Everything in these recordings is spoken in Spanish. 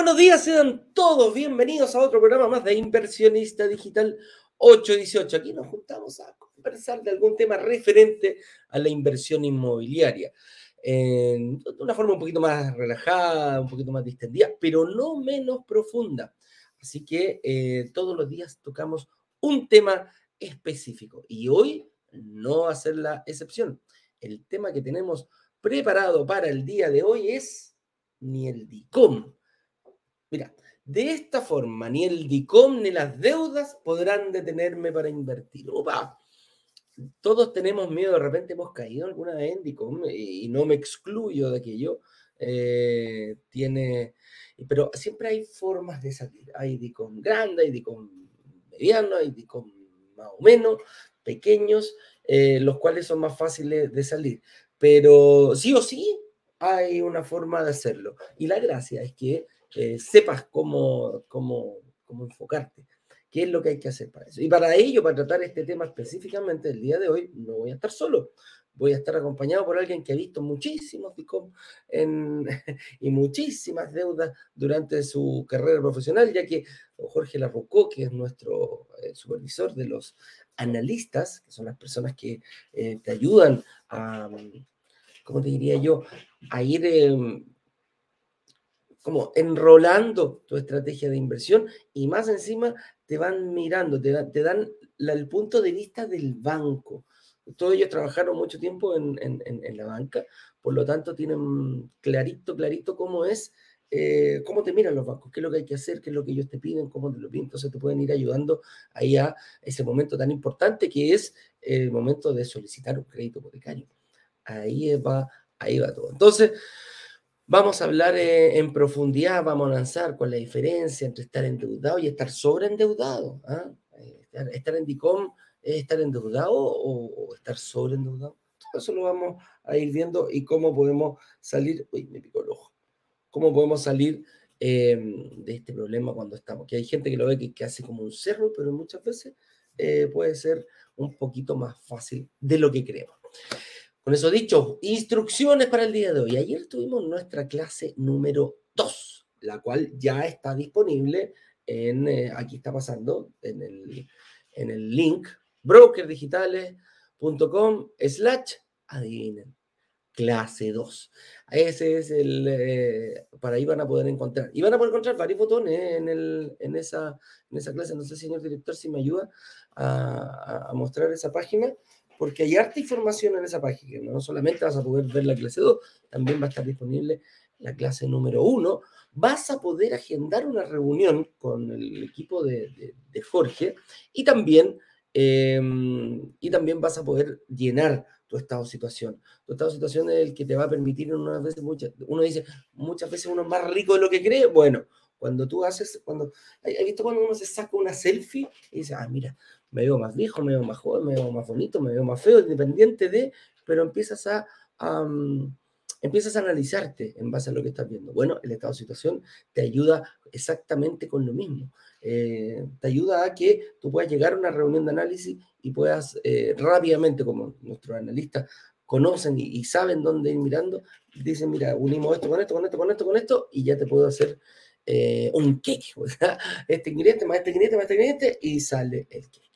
Buenos días, sean todos bienvenidos a otro programa más de Inversionista Digital 818. Aquí nos juntamos a conversar de algún tema referente a la inversión inmobiliaria. de una forma un poquito más relajada, un poquito más distendida, pero no menos profunda. Así que eh, todos los días tocamos un tema específico y hoy no va a ser la excepción. El tema que tenemos preparado para el día de hoy es ni el DICOM Mira, de esta forma ni el DICOM ni las deudas podrán detenerme para invertir. Opa, todos tenemos miedo, de repente hemos caído alguna vez en DICOM y no me excluyo de aquello. Eh, tiene, pero siempre hay formas de salir. Hay DICOM grande, hay DICOM mediano, hay DICOM más o menos pequeños, eh, los cuales son más fáciles de salir. Pero sí o sí hay una forma de hacerlo. Y la gracia es que eh, sepas cómo, cómo, cómo enfocarte, qué es lo que hay que hacer para eso. Y para ello, para tratar este tema específicamente el día de hoy, no voy a estar solo. Voy a estar acompañado por alguien que ha visto muchísimos DICOM y muchísimas deudas durante su carrera profesional, ya que Jorge Larrocó, que es nuestro eh, supervisor de los analistas, que son las personas que eh, te ayudan a, ¿cómo te diría yo?, a ir em, como enrolando tu estrategia de inversión y más encima te van mirando, te, dan el punto de vista del banco. Todos ellos trabajaron mucho tiempo en, la banca, por lo tanto tienen clarito, clarito cómo es, eh, cómo te miran los bancos, qué es lo que hay que hacer, qué es lo que ellos te piden, cómo te lo piden. Entonces te pueden ir ayudando ahí a ese momento tan importante que es el momento de solicitar un crédito hipotecario. Ahí va, ahí va todo. Entonces, Vamos a hablar eh, en profundidad, vamos a lanzar con la diferencia entre estar endeudado y estar sobreendeudado. ¿ah? Eh, estar, en DICOM es estar endeudado o, estar sobreendeudado. Todo eso lo vamos a ir viendo y cómo podemos salir. Uy, me picó el ojo. ¿Cómo podemos salir em, de este problema cuando estamos? Que hay gente que lo ve que, que hace como un cerro, pero muchas veces eh, puede ser un poquito más fácil de lo que creemos. Con eso dicho, instrucciones para el día de hoy. Ayer tuvimos nuestra clase número 2, la cual ya está disponible en, eh, aquí está pasando, en el, en el link brokerdigitales.com slash, adivinen, clase 2. Ese es el, eh, para ahí van a poder encontrar. Y van a poder encontrar varios botones en, el, en, esa, en esa clase. No sé, señor director, si me ayuda a, a mostrar esa página porque hay harta información en esa página. No solamente vas a poder ver la clase 2, también va a estar disponible la clase número 1. Vas a poder agendar una reunión con el equipo de, Jorge y también, em, y también vas a poder llenar tu estado de situación. Tu estado de situación es el que te va a permitir, unas veces, muchas, uno dice, muchas veces uno es más rico de lo que cree. Bueno, cuando tú haces, cuando, ¿has visto cuando uno se saca una selfie y dice, ah, mira, me veo más viejo, me veo más joven, me veo más bonito, me veo más feo, independiente de, pero empiezas a, empiezas a analizarte en base a lo que estás viendo. Bueno, el estado de situación te ayuda exactamente con lo mismo. Eh, te ayuda a que tú puedas llegar a una reunión de análisis y puedas eh, rápidamente, como nuestros analistas conocen y, saben dónde ir mirando, dicen, mira, unimos esto con esto, con esto, con esto, con esto, y ya te puedo hacer eh, un cake. este ingrediente más este ingrediente más este ingrediente, y sale el cake.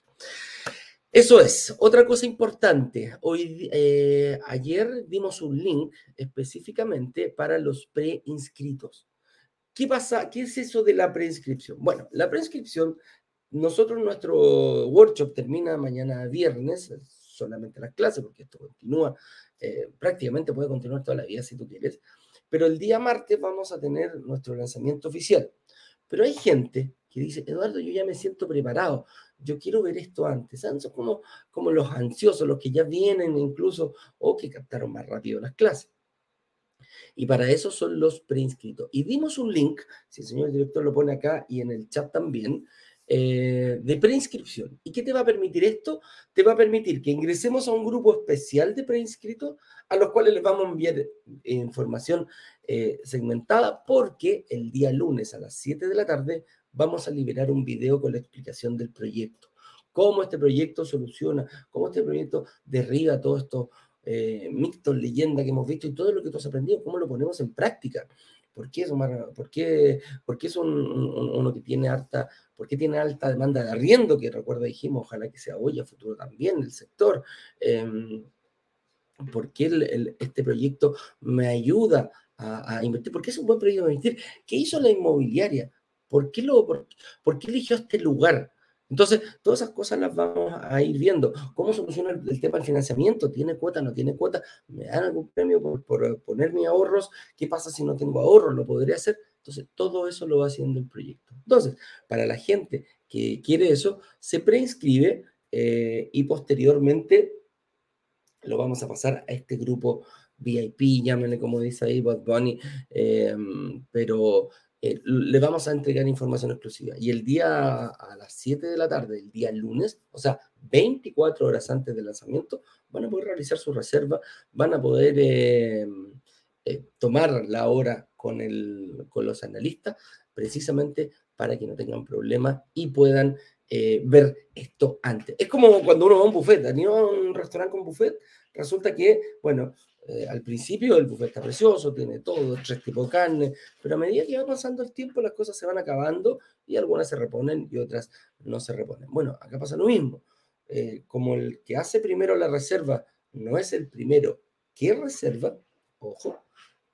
Eso es. Otra cosa importante. Hoy, eh, ayer dimos un link específicamente para los preinscritos. ¿Qué pasa? ¿Qué es eso de la preinscripción? Bueno, la preinscripción, nosotros nuestro workshop termina mañana viernes, solamente las clases, porque esto continúa, eh, prácticamente puede continuar toda la vida si tú quieres, pero el día martes vamos a tener nuestro lanzamiento oficial. Pero hay gente que dice, Eduardo, yo ya me siento preparado, yo quiero ver esto antes. Son como, como los ansiosos, los que ya vienen incluso o que captaron más rápido las clases. Y para eso son los preinscritos. Y dimos un link, si el señor director lo pone acá y en el chat también, eh, de preinscripción. ¿Y qué te va a permitir esto? Te va a permitir que ingresemos a un grupo especial de preinscritos a los cuales les vamos a enviar información eh, segmentada porque el día lunes a las 7 de la tarde vamos a liberar un video con la explicación del proyecto. Cómo este proyecto soluciona, cómo este proyecto derriba todos estos eh, mitos, leyendas que hemos visto y todo lo que tú has aprendido, cómo lo ponemos en práctica. ¿Por qué, por qué, por qué es uno que tiene alta, por qué tiene alta demanda de arriendo? Que recuerda, dijimos, ojalá que sea hoy a futuro también el sector. Em, ¿Por qué este proyecto me ayuda a, invertir? ¿Por qué es un buen proyecto de invertir? ¿Qué hizo la inmobiliaria? ¿Por qué, lo, por qué eligió este lugar? Entonces, todas esas cosas las vamos a ir viendo. ¿Cómo soluciona el, tema del financiamiento? ¿Tiene cuota? ¿No tiene cuota? ¿Me dan algún premio por, poner mis ahorros? ¿Qué pasa si no tengo ahorros? ¿Lo podría hacer? Entonces, todo eso lo va haciendo el proyecto. Entonces, para la gente que quiere eso, se preinscribe eh, y posteriormente lo vamos a pasar a este grupo VIP, llámenle como dice ahí Bad Bunny, eh, pero eh, le vamos a entregar información exclusiva. Y el día a las 7 de la tarde, el día lunes, o sea, 24 horas antes del lanzamiento, van a poder realizar su reserva, van a poder eh, eh, tomar la hora con, el, con los analistas, precisamente para que no tengan problemas y puedan ver esto antes. Es como cuando uno va a un buffet, ¿han ido a un restaurante con buffet? Resulta que, bueno, eh, al principio el buffet está precioso, tiene todo, tres tipos de carne, pero a medida que va pasando el tiempo las cosas se van acabando y algunas se reponen y otras no se reponen. Bueno, acá pasa lo mismo. Eh, como el que hace primero la reserva no es el primero que reserva, ojo,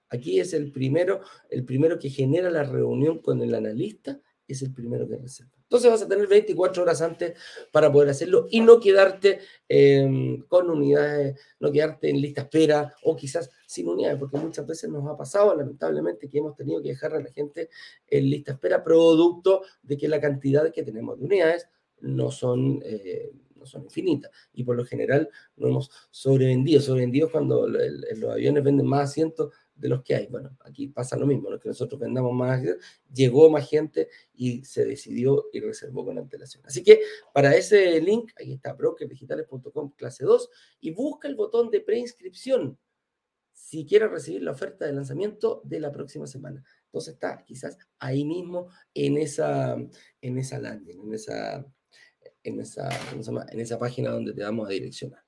aquí es el primero, el primero que genera la reunión con el analista, es el primero que reserva. Entonces vas a tener 24 horas antes para poder hacerlo y no quedarte em, con unidades, no quedarte en lista espera o quizás sin unidades, porque muchas veces nos ha pasado, lamentablemente, que hemos tenido que dejar a la gente en lista espera producto de que la cantidad que tenemos de unidades no son... Eh, no son infinitas. Y por lo general no hemos sobrevendido. Sobrevendido cuando los aviones venden más asientos de los que hay. Bueno, aquí pasa lo mismo, no es que nosotros vendamos más, llegó más gente y se decidió y reservó con antelación. Así que para ese link, ahí está, brokerdigitales.com clase 2 y busca el botón de preinscripción si quieres recibir la oferta de lanzamiento de la próxima semana. Entonces está quizás ahí mismo en esa, en esa landing, en esa, en esa, en esa página donde te vamos a direccionar.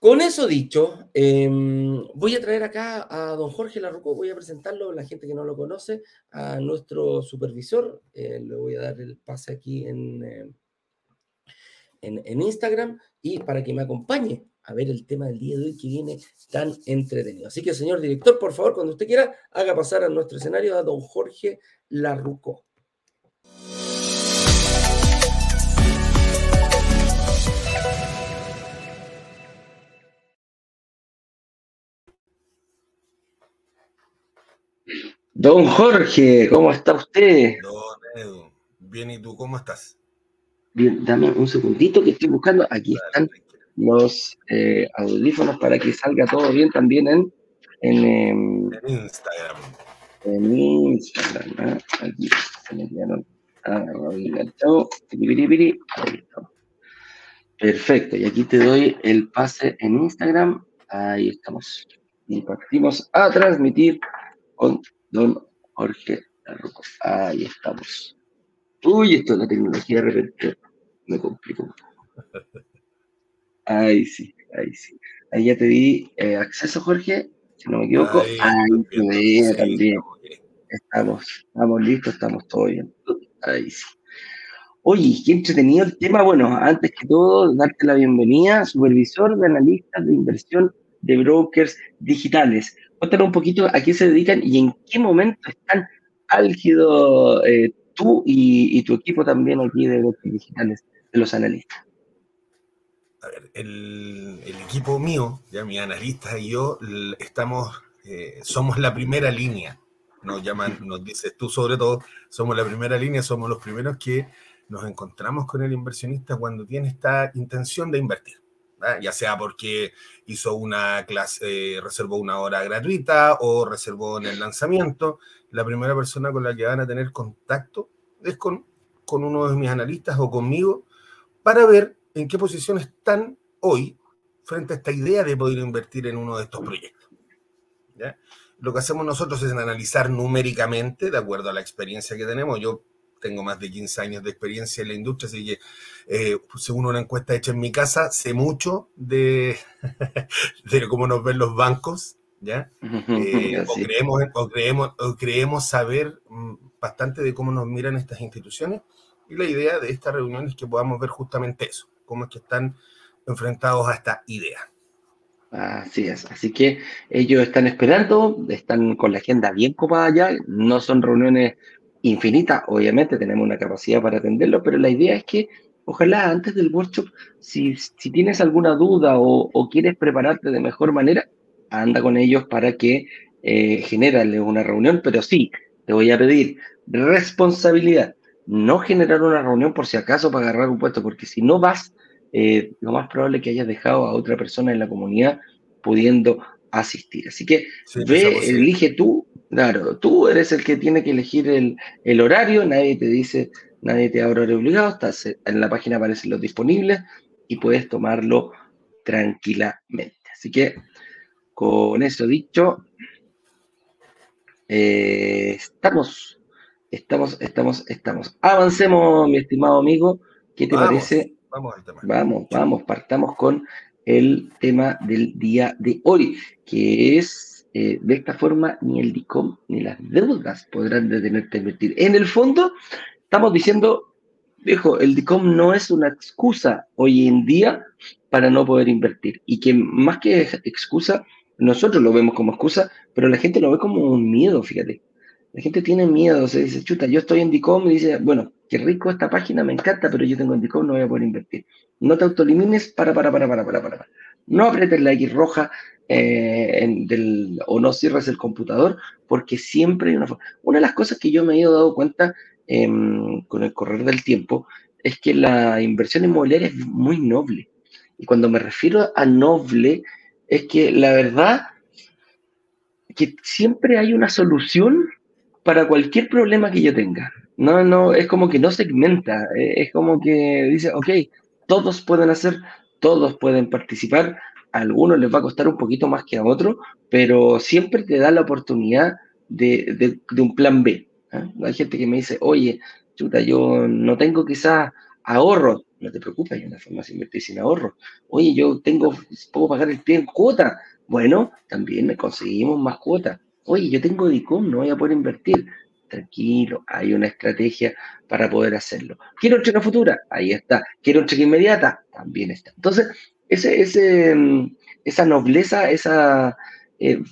Con eso dicho, em, voy a traer acá a don Jorge Larruco, voy a presentarlo a la gente que no lo conoce, a nuestro supervisor, eh, le voy a dar el pase aquí en, eh, en, en, Instagram y para que me acompañe a ver el tema del día de hoy que viene tan entretenido. Así que, señor director, por favor, cuando usted quiera, haga pasar a nuestro escenario a don Jorge Larruco. Don Jorge, ¿cómo está usted? Don Edu, bien, ¿y tú cómo estás? Bien, dame un segundito que estoy buscando. Aquí están los eh, audífonos para que salga todo bien también en, en, em, Instagram. En Instagram, ¿eh? aquí se me quedaron. Ah. Perfecto, y aquí te doy el pase en Instagram. Ahí estamos. Y partimos a transmitir con don Jorge Ahí estamos. Uy, esto de la tecnología de repente me complica un poco. Ahí sí, ahí sí. Ahí ya te di eh, acceso, Jorge, si no me equivoco. Ahí, te también. Estamos, estamos listos, estamos todo bien. Ahí sí. Oye, qué entretenido el tema. Bueno, antes que todo, darte la bienvenida, supervisor de analistas de inversión de brokers digitales. Cuéntanos un poquito a qué se dedican y en qué momento están álgidos eh, tú y, tu equipo también aquí de brokers digitales, de los analistas. A ver, el, equipo mío, ya mis analistas y yo, estamos, eh, somos la primera línea. Nos llaman, nos dices tú sobre todo, somos la primera línea, somos los primeros que nos encontramos con el inversionista cuando tiene esta intención de invertir. Ya sea porque hizo una clase, eh, reservó una hora gratuita o reservó en el lanzamiento, la primera persona con la que van a tener contacto es con, con uno de mis analistas o conmigo para ver en qué posición están hoy frente a esta idea de poder invertir en uno de estos proyectos. Lo que hacemos nosotros es analizar numéricamente, de acuerdo a la experiencia que tenemos. Yo tengo más de 15 años de experiencia en la industria, así que eh, según una encuesta hecha en mi casa, sé mucho de, de cómo nos ven los bancos, ¿ya? Eh, o, creemos, o, creemos, o creemos saber mm, bastante de cómo nos miran estas instituciones. Y la idea de esta reunión es que podamos ver justamente eso, cómo es que están enfrentados a esta idea. Así es, así que ellos están esperando, están con la agenda bien copada ya, no son reuniones infinitas, obviamente tenemos una capacidad para atenderlo, pero la idea es que ojalá antes del workshop, si, si tienes alguna duda o, o, quieres prepararte de mejor manera, anda con ellos para que eh, una reunión, pero sí, te voy a pedir responsabilidad, no generar una reunión por si acaso para agarrar un puesto, porque si no vas, eh, lo más probable es que hayas dejado a otra persona en la comunidad pudiendo asistir. Así que ve, elige tú, claro, tú eres el que tiene que elegir el, el horario, nadie te dice, nadie te da horario obligado, estás, en la página aparecen los disponibles y puedes tomarlo tranquilamente. Así que con eso dicho, eh, estamos, estamos, estamos, estamos. Avancemos, mi estimado amigo. ¿Qué te parece? Vamos, vamos, vamos, partamos con el tema del día de hoy, que es eh, de esta forma ni el DICOM ni las deudas podrán detenerte a invertir. En el fondo, estamos diciendo, viejo, el DICOM no es una excusa hoy en día para no poder invertir y que más que excusa, nosotros lo vemos como excusa, pero la gente lo ve como un miedo, fíjate. La gente tiene miedo, se dice, chuta, yo estoy en DICOM y dice, bueno, qué rico esta página, me encanta, pero yo tengo en DICOM, no voy a poder invertir. No te autolimines, para, para, para, para, para, para. No apretes la X roja eh, del, o no cierres el computador, porque siempre hay una forma. Una de las cosas que yo me he ido dado cuenta em, con el correr del tiempo es que la inversión inmobiliaria es muy noble. Y cuando me refiero a noble, es que la verdad que siempre hay una solución para cualquier problema que yo tenga. No, no, es como que no segmenta, eh, es como que dice, ok, todos pueden hacer, todos pueden participar, a algunos les va a costar un poquito más que a otros, pero siempre te da la oportunidad de, un plan B. ¿eh? Hay gente que me dice, oye, chuta, yo no tengo quizás ahorros, no te preocupes, hay una forma de invertir sin ahorro. Oye, yo tengo, puedo pagar el pie en cuota. Bueno, también conseguimos más cuotas. Oye, yo tengo DICOM, no voy a poder invertir. Tranquilo, hay una estrategia para poder hacerlo. Quiero entrega futura, ahí está. Quiero entrega inmediata, también está. Entonces, ese, ese, mm, esa nobleza, esa, eh,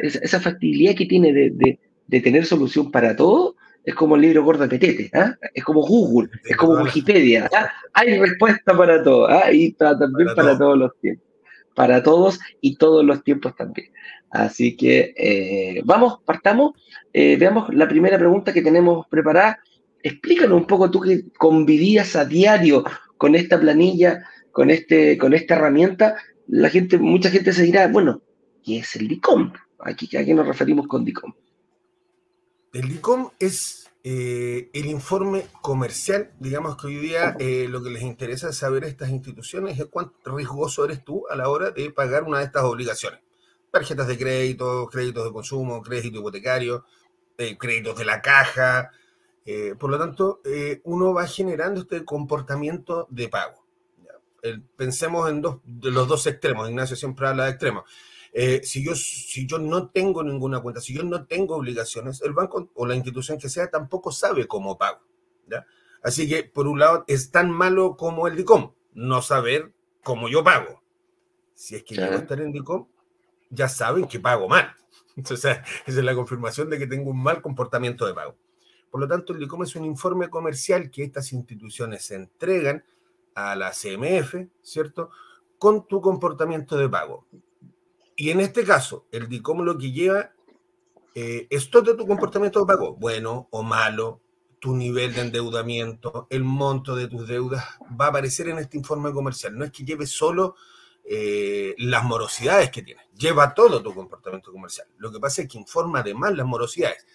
esa factibilidad que tiene de, de tener solución para todo, es como el libro gordo de Petete, ¿ah? es como Google, es como Wikipedia, ¿ah? hay respuesta para todo, ¿ah? y también para, todos los tiempos, para todos y todos los tiempos también. Así que eh, vamos, partamos, eh, veamos la primera pregunta que tenemos preparada. Explícanos un poco tú que convivías a diario con esta planilla, con, este, con esta herramienta. La gente, mucha gente se dirá, bueno, ¿qué es el DICOM? Aquí, ¿A qué nos referimos con DICOM? El DICOM es eh, el informe comercial, digamos que hoy día eh, lo que les interesa saber a estas instituciones es cuánto riesgoso eres tú a la hora de pagar una de estas obligaciones. Tarjetas de crédito, créditos de consumo, crédito hipotecario, eh, créditos de la caja. por lo tanto, uno va generando este comportamiento de pago. Pensemos en dos, de los dos extremos. Ignacio siempre habla de extremos eh, si, yo, si yo no tengo ninguna cuenta, si yo no tengo obligaciones, el banco o la institución que sea tampoco sabe cómo pago. Así que, por un lado, es tan malo como el DICOM, no saber cómo yo pago. Si es que yo a estar en DICOM, ya saben que pago mal. Entonces, esa es la confirmación de que tengo un mal comportamiento de pago. Por lo tanto, el DICOM es un informe comercial que estas instituciones entregan a la CMF, ¿cierto? Con tu comportamiento de pago. Y en este caso, el DICOM lo que lleva eh, es todo tu comportamiento de pago, bueno o malo, tu nivel de endeudamiento, el monto de tus deudas, va a aparecer en este informe comercial. No es que lleve solo eh, las morosidades que tienes, lleva todo tu comportamiento comercial. Lo que pasa es que informa además las morosidades.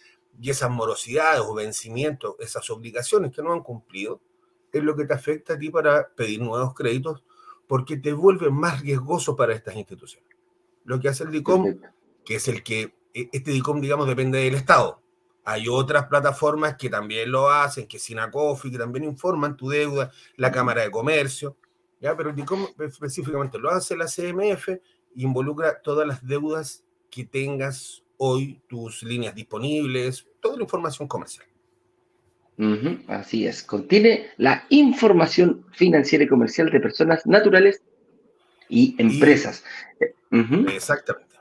Y esas morosidades o vencimientos, esas obligaciones que no han cumplido, es lo que te afecta a ti para pedir nuevos créditos porque te vuelve más riesgoso para estas instituciones lo que hace el DICOM, que es el que, e, este DICOM, digamos, depende del Estado. Hay otras plataformas que también lo hacen, que Sinacofi, que también informan tu deuda, la Cámara de Comercio, ¿ya? pero el DICOM específicamente lo hace la CMF involucra todas las deudas que tengas hoy tus líneas disponibles, toda la información comercial. Así es, contiene la información financiera y comercial de personas naturales y empresas. Exactamente.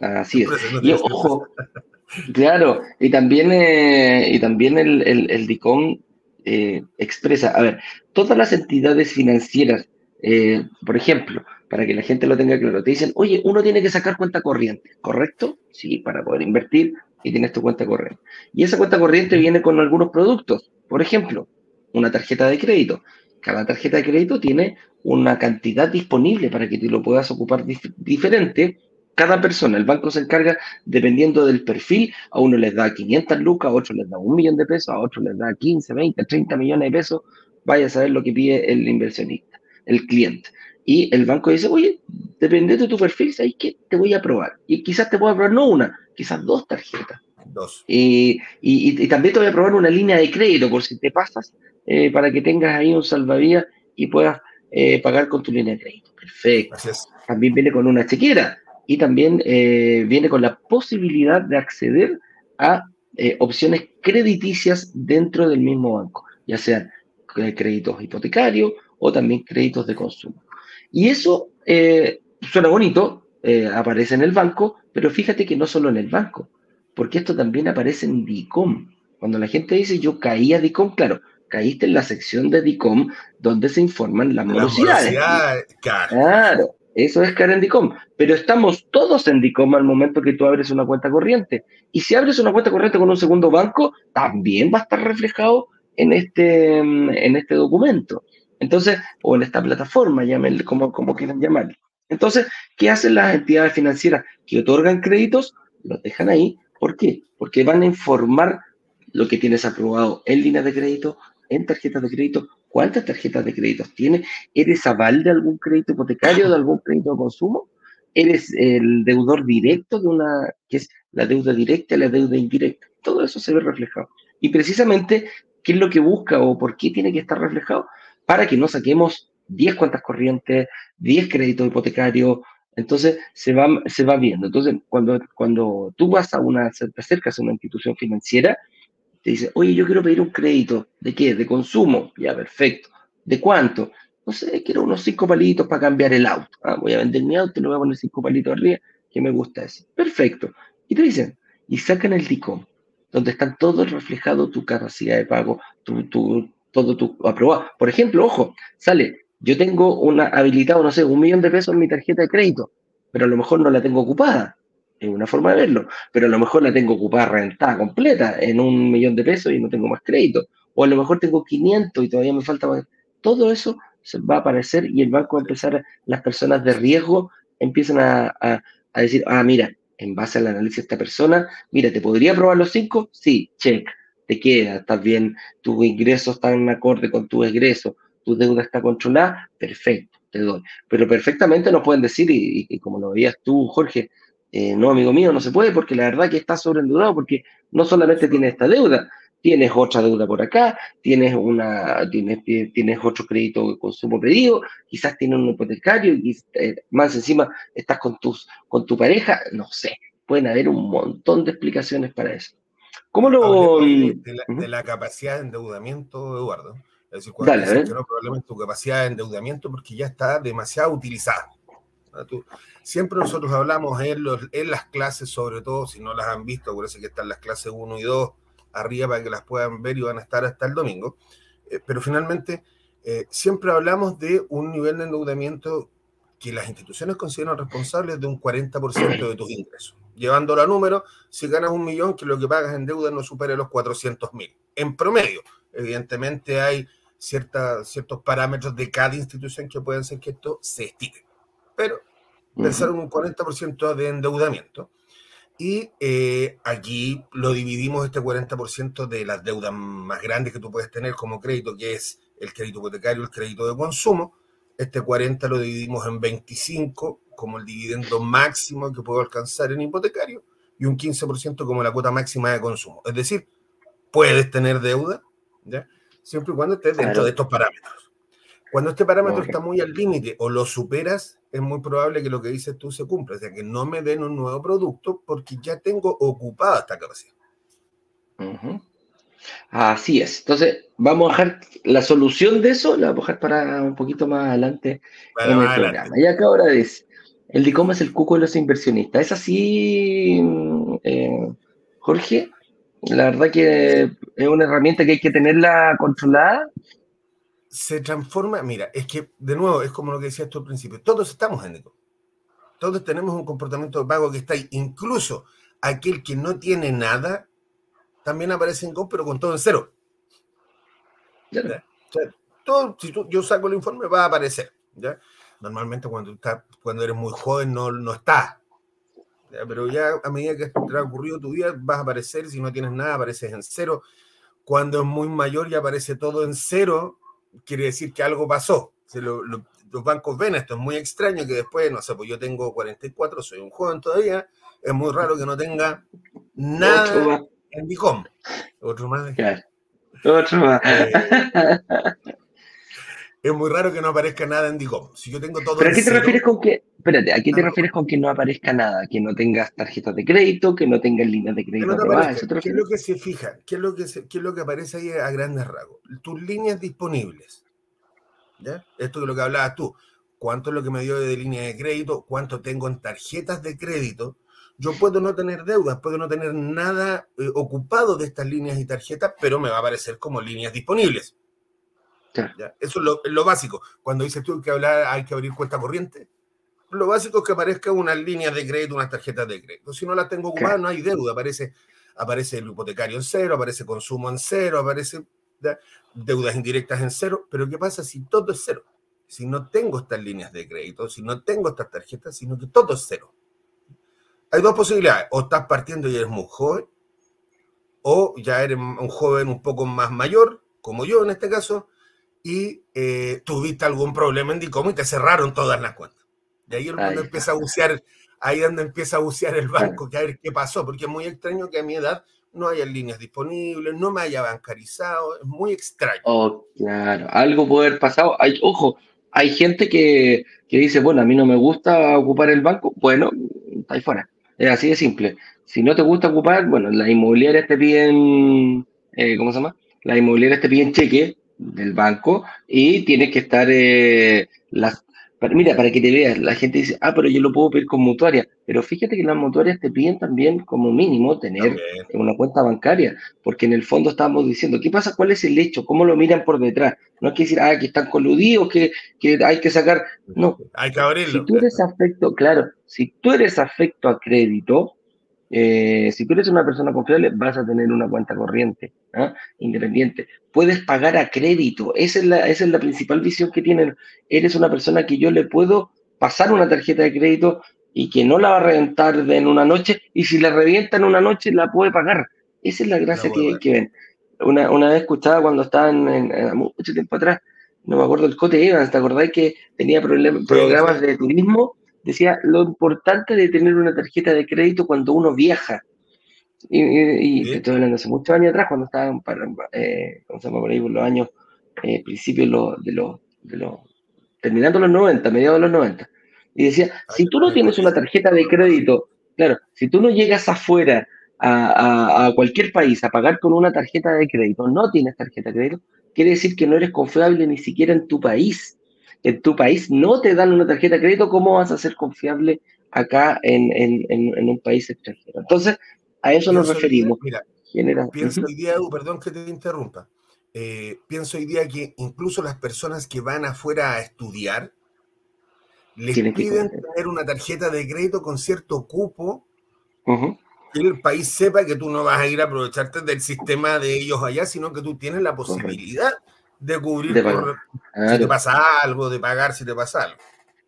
Así es. y ojo, claro, y también, eh, y también el, el, DICOM eh, expresa, a ver, todas las entidades financieras, eh, por ejemplo, para que la gente lo tenga claro, te dicen, oye, uno tiene que sacar cuenta corriente, ¿correcto? Sí, para poder invertir y tienes tu cuenta corriente. Y esa cuenta corriente viene con algunos productos, por ejemplo, una tarjeta de crédito. Cada tarjeta de crédito tiene una cantidad disponible para que tú lo puedas ocupar diferente. Cada persona, el banco se encarga, dependiendo del perfil, a uno les da 500 lucas, a otro les da un millón de pesos, a otro les da 15, 20, 30 millones de pesos. Vaya a saber lo que pide el inversionista, el cliente. Y el banco dice, oye, dependiendo de tu perfil, ¿sabes qué? Te voy a probar. Y quizás te pueda probar no una, quizás dos tarjetas. Dos. Y, y, también te voy a probar una línea de crédito por si te pasas, eh, para que tengas ahí un salvavidas y puedas eh, pagar con tu línea de crédito. Perfecto. También viene con una chequera y también eh, viene con la posibilidad de acceder a opciones crediticias dentro del mismo banco, ya sean créditos hipotecarios o también créditos de consumo. Y eso suena bonito, aparece en el banco, pero fíjate que no solo en el banco, porque esto también aparece en DICOM. Cuando la gente dice yo caí a DICOM, claro, caíste en la sección de DICOM donde se informan las morosidades. Claro, eso es caer en DICOM. Pero estamos todos en DICOM al momento que tú abres una cuenta corriente. Y si abres una cuenta corriente con un segundo banco, también va a estar reflejado en este, en este documento. Entonces, o en esta plataforma, llámenle como, como quieran llamarle. Entonces, ¿qué hacen las entidades financieras que otorgan créditos? Los dejan ahí. ¿Por qué? Porque van a informar lo que tienes aprobado en línea de crédito, en tarjetas de crédito, cuántas tarjetas de crédito tienes, eres aval de algún crédito hipotecario, de algún crédito de consumo, eres el deudor directo de una, que es la deuda directa y la deuda indirecta. Todo eso se ve reflejado. Y precisamente, ¿qué es lo que busca o por qué tiene que estar reflejado? Para que no saquemos 10 cuentas corrientes, 10 créditos hipotecarios, entonces se va, se va viendo. Entonces, cuando, cuando tú vas a una, te acercas a una institución financiera, te dice, oye, yo quiero pedir un crédito. ¿De qué? De consumo. Ya, perfecto. ¿De cuánto? No sé, quiero unos cinco palitos para cambiar el auto. Ah, voy a vender mi auto y le voy a poner cinco palitos arriba, que me gusta ese. Perfecto. Y te dicen, y sacan el DICOM, donde están todos reflejados tu capacidad de pago, tu, todo tu aprobado. Por ejemplo, ojo, sale, yo tengo una habilitado, no sé, un millón de pesos en mi tarjeta de crédito, pero a lo mejor no la tengo ocupada es una forma de verlo, pero a lo mejor la tengo ocupada rentada completa en un millón de pesos y no tengo más crédito, o a lo mejor tengo 500 y todavía me falta más. Todo eso se va a aparecer y el banco va a empezar, las personas de riesgo empiezan a, a, decir, ah, mira, en base al análisis de esta persona, mira, ¿te podría probar los cinco? Sí, check, te queda, estás bien, tus ingresos están en acorde con tu egreso, tu deuda está controlada, perfecto, te doy. Pero perfectamente nos pueden decir, y, y como lo veías tú, Jorge, eh, no, amigo mío, no se puede porque la verdad que está sobreendeudado porque no solamente tiene esta deuda, tienes otra deuda por acá, tienes una, tienes, tienes otro crédito de consumo pedido, quizás tienes un hipotecario y eh, más encima estás con tus, con tu pareja, no sé, pueden haber un montón de explicaciones para eso. ¿Cómo lo...? De la, capacidad de endeudamiento, Eduardo. Es decir, cuando Dale, que no, probablemente tu capacidad de endeudamiento porque ya está demasiado utilizada. Siempre nosotros hablamos en, en, las clases, sobre todo, si no las han visto, por eso que están las clases 1 y 2 arriba para que las puedan ver y van a estar hasta el domingo. Eh, pero finalmente, eh, siempre hablamos de un nivel de endeudamiento que las instituciones consideran responsable de un 40% de tus ingresos. Llevándolo a número, si ganas un millón, que lo que pagas en deuda no supere los 400 mil. En promedio, evidentemente hay cierta, ciertos parámetros de cada institución que pueden ser que esto se estire pero pensaron un 40% de endeudamiento. Y eh, aquí lo dividimos este 40% de las deudas más grandes que tú puedes tener como crédito, que es el crédito hipotecario, el crédito de consumo. Este 40 lo dividimos en 25 como el dividendo máximo que puedo alcanzar en hipotecario y un 15% como la cuota máxima de consumo. Es decir, puedes tener deuda, ¿ya? siempre y cuando estés dentro de estos parámetros. Cuando este parámetro está muy al límite o lo superas, es muy probable que lo que dices tú se cumpla. O sea, que no me den un nuevo producto porque ya tengo ocupada esta capacidad. Así es. Entonces, vamos a dejar la solución de eso, la vamos a dejar para un poquito más adelante en el programa. Y acá ahora dice, el DICOM es el cuco de los inversionistas. ¿Es así, eh, Jorge? La verdad que es una herramienta que hay que tenerla controlada. Se transforma, mira, es que de nuevo es como lo que decías tú al principio, todos estamos en DICOM. Todos tenemos un comportamiento vago que está ahí. Incluso aquel que no tiene nada también aparece en DICOM, pero con todo en cero. todo, si tú, yo saco el informe, va a aparecer. ¿ya? Normalmente cuando, está, cuando eres muy joven no, no está, pero ya a medida que ha ocurrido tu vida vas a aparecer, si no tienes nada, apareces en cero. Cuando es muy mayor y aparece todo en cero, quiere decir que algo pasó. los bancos ven esto, es muy extraño que después, no sé, pues yo tengo 44, soy un joven todavía, es muy raro que no tenga nada en DICOM. Otro más. Otro más. Eh, es muy raro que no aparezca nada en DICOM. Si yo tengo todo. ¿Pero a qué te refieres con que.? Espérate, ¿a qué te refieres con que no aparezca nada? Que no tengas tarjetas de crédito, que no tengas líneas de crédito. ¿Qué es lo que se fija? ¿Qué es lo que, ¿Qué es lo que aparece ahí a grandes rasgos? Tus líneas disponibles. ¿Ya? Esto es lo que hablabas tú. ¿Cuánto es lo que me dio de línea de crédito? ¿Cuánto tengo en tarjetas de crédito? Yo puedo no tener deudas, puedo no tener nada eh, ocupado de estas líneas y tarjetas, pero me va a aparecer como líneas disponibles. Eso es lo, básico. Cuando dices tú que hablar, hay que abrir cuenta corriente, lo básico es que aparezca unas líneas de crédito, unas tarjetas de crédito. Si no las tengo ocupadas, no hay deuda. Aparece, aparece el hipotecario en cero, aparece consumo en cero, aparece deudas indirectas en cero. Pero ¿qué pasa si todo es cero? Si no tengo estas líneas de crédito, si no tengo estas tarjetas, sino que todo es cero. Hay dos posibilidades. O estás partiendo y eres muy joven, o ya eres un joven un poco más mayor, como yo en este caso, y eh, tuviste algún problema en DICOM y te cerraron todas las cuentas. De ahí es donde empieza a bucear, ahí donde empieza a bucear el banco, que a ver qué pasó, porque es muy extraño que a mi edad no haya líneas disponibles, no me haya bancarizado, es muy extraño. Oh, claro, algo puede haber pasado. Hay, ojo, hay gente que, que, dice, bueno, a mí no me gusta ocupar el banco, bueno, está ahí fuera. Es así de simple. Si no te gusta ocupar, bueno, las inmobiliarias te piden, eh, ¿cómo se llama? Las inmobiliarias te piden cheque, del banco y tienes que estar eh, las mira, para que te veas, la gente dice, ah, pero yo lo puedo pedir con mutuaria, pero fíjate que las mutuarias te piden también como mínimo tener una cuenta bancaria, porque en el fondo estamos diciendo, ¿qué pasa? ¿Cuál es el hecho? ¿Cómo lo miran por detrás? No es que decir, ah, que están coludidos, que, que hay que sacar, no. Hay que abrirlo. Si tú eres afecto, claro, si tú eres afecto a crédito, eh, si tú eres una persona confiable, vas a tener una cuenta corriente, ¿ah? independiente. Puedes pagar a crédito. Esa es, la, esa es la principal visión que tienen. Eres una persona que yo le puedo pasar una tarjeta de crédito y que no la va a reventar en una noche, y si la revienta en una noche, la puede pagar. Esa es la gracia que, ven. Una, una, vez escuchaba cuando estaban en, mucho tiempo atrás, no me acuerdo el Cote Evans, ¿te acordáis que tenía programas de turismo? Decía lo importante de tener una tarjeta de crédito cuando uno viaja. Y, estoy hablando hace muchos años atrás, cuando estaban para, eh, por ahí por los años, eh, principios de los, de los, terminando los 90, mediados de los 90. Y decía, si tú no tienes una tarjeta de crédito, claro, si tú no llegas afuera a, a, cualquier país a pagar con una tarjeta de crédito, no tienes tarjeta de crédito, quiere decir que no eres confiable ni siquiera en tu país en tu país no te dan una tarjeta de crédito, ¿cómo vas a ser confiable acá en, un país extranjero? Entonces, a eso nos referimos. mira, pienso hoy día, perdón que te interrumpa, eh, pienso hoy día que incluso las personas que van afuera a estudiar, les piden tener una tarjeta de crédito con cierto cupo, que el país sepa que tú no vas a ir a aprovecharte del sistema de ellos allá, sino que tú tienes la posibilidad de cubrir si te pasa algo, de pagar si te pasa algo.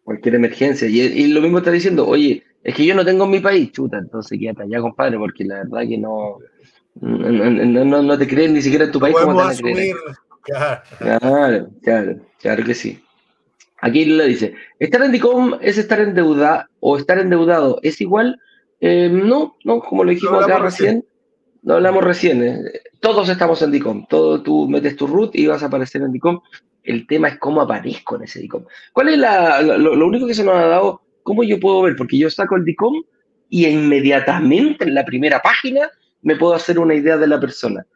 Cualquier emergencia. Y, lo mismo está diciendo, oye, es que yo no tengo en mi país, chuta, entonces quédate allá, compadre, porque la verdad que no, no, no, te creen ni siquiera en tu país. como te asumir. Claro. claro, claro, claro que sí. Aquí le dice, ¿estar en DICOM es estar endeudado o estar endeudado es igual? Eh, no, no, como lo dijimos acá recién, lo hablamos recién, eh, todos estamos en DICOM, todo, tú metes tu root y vas a aparecer en DICOM, el tema es cómo aparezco en ese DICOM. ¿Cuál es la, lo, único que se nos ha dado? ¿Cómo yo puedo ver? Porque yo saco el DICOM y inmediatamente en la primera página me puedo hacer una idea de la persona.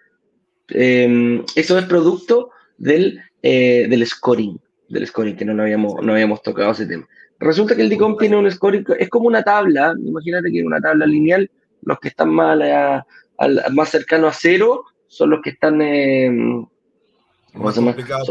Em, eso es producto del, eh, del scoring, del scoring, que no, habíamos, no habíamos tocado ese tema. Resulta que el DICOM tiene un scoring, es como una tabla, imagínate que una tabla lineal, los que están más, más cercanos a cero son los que están, son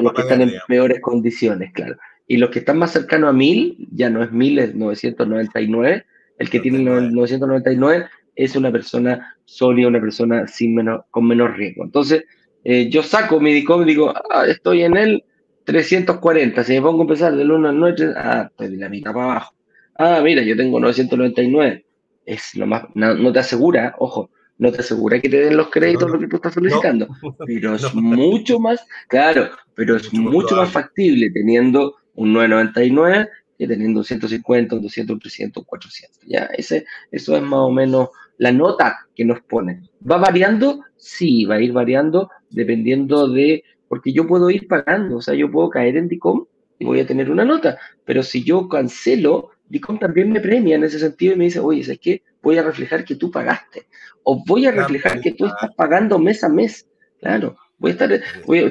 los que están en peores condiciones, claro. Y los que están más cercanos a 1000, ya no es 1000, es 999. El que tiene 999 es una persona sólida, una persona sin menos, con menos riesgo. Entonces, eh, yo saco mi DICOM y digo, ah, estoy en el 340. Si me pongo a empezar del 1 al 9, ah, estoy de la mitad para abajo. Ah, mira, yo tengo 999. Es lo más, no te asegura, ojo, no te asegura que te den los créditos lo que tú estás solicitando, pero es mucho más, claro, pero es mucho, más factible teniendo un 999 que teniendo un 150, un 200, un 300, un 400. ¿ya? Ese, eso es más o menos la nota que nos pone. ¿Va variando? Sí, va a ir variando dependiendo de, porque yo puedo ir pagando, o sea, yo puedo caer en DICOM y voy a tener una nota, pero si yo cancelo, DICOM también me premia en ese sentido y me dice, oye, ¿sabes qué? Voy a reflejar que tú pagaste o voy a reflejar que tú estás pagando mes a mes. Claro, voy a estar,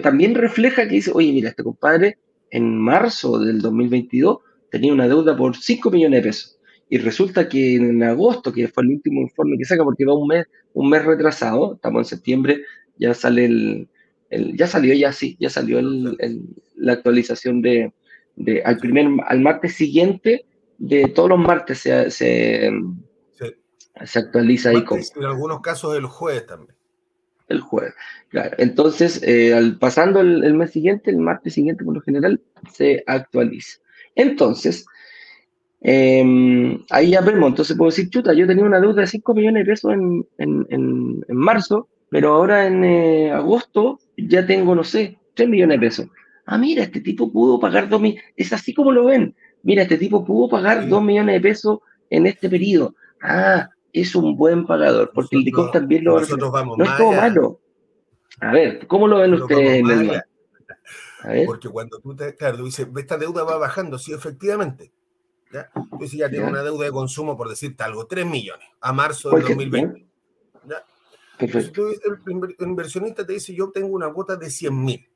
también refleja que dice, oye, mira, este compadre en marzo del 2022 tenía una deuda por 5 millones de pesos. Y resulta que en agosto, que fue el último informe que saca, porque va un mes, un mes retrasado, estamos en septiembre, ya sale el, ya salió, ya sí, ya salió la actualización de, al primer, al martes siguiente, de todos los martes se, se actualiza ahí con... En algunos casos el jueves también. El jueves, claro. Entonces, eh, al, pasando el, mes siguiente, el martes siguiente por lo general, se actualiza. Entonces, em, ahí ya vemos, entonces puedo decir, chuta, yo tenía una deuda de 5 millones de pesos en, en, en, marzo, pero ahora en eh, agosto ya tengo, no sé, 3 millones de pesos. Ah, mira, este tipo pudo pagar 2 millones, es así como lo ven. Mira, este tipo pudo pagar 2 millones de pesos en este periodo. Ah, es un buen pagador, porque el DICOM también lo nosotros vamos No es todo malo. A ver, ¿cómo lo ven ustedes en el Porque cuando tú te, claro, dices, esta deuda va bajando, sí, efectivamente. ¿ya? Entonces ya tengo una deuda de consumo, por decirte algo, 3 millones a marzo del 2020. ¿ya? Entonces, tú, el inversionista te dice, yo tengo una cuota de 100 mil.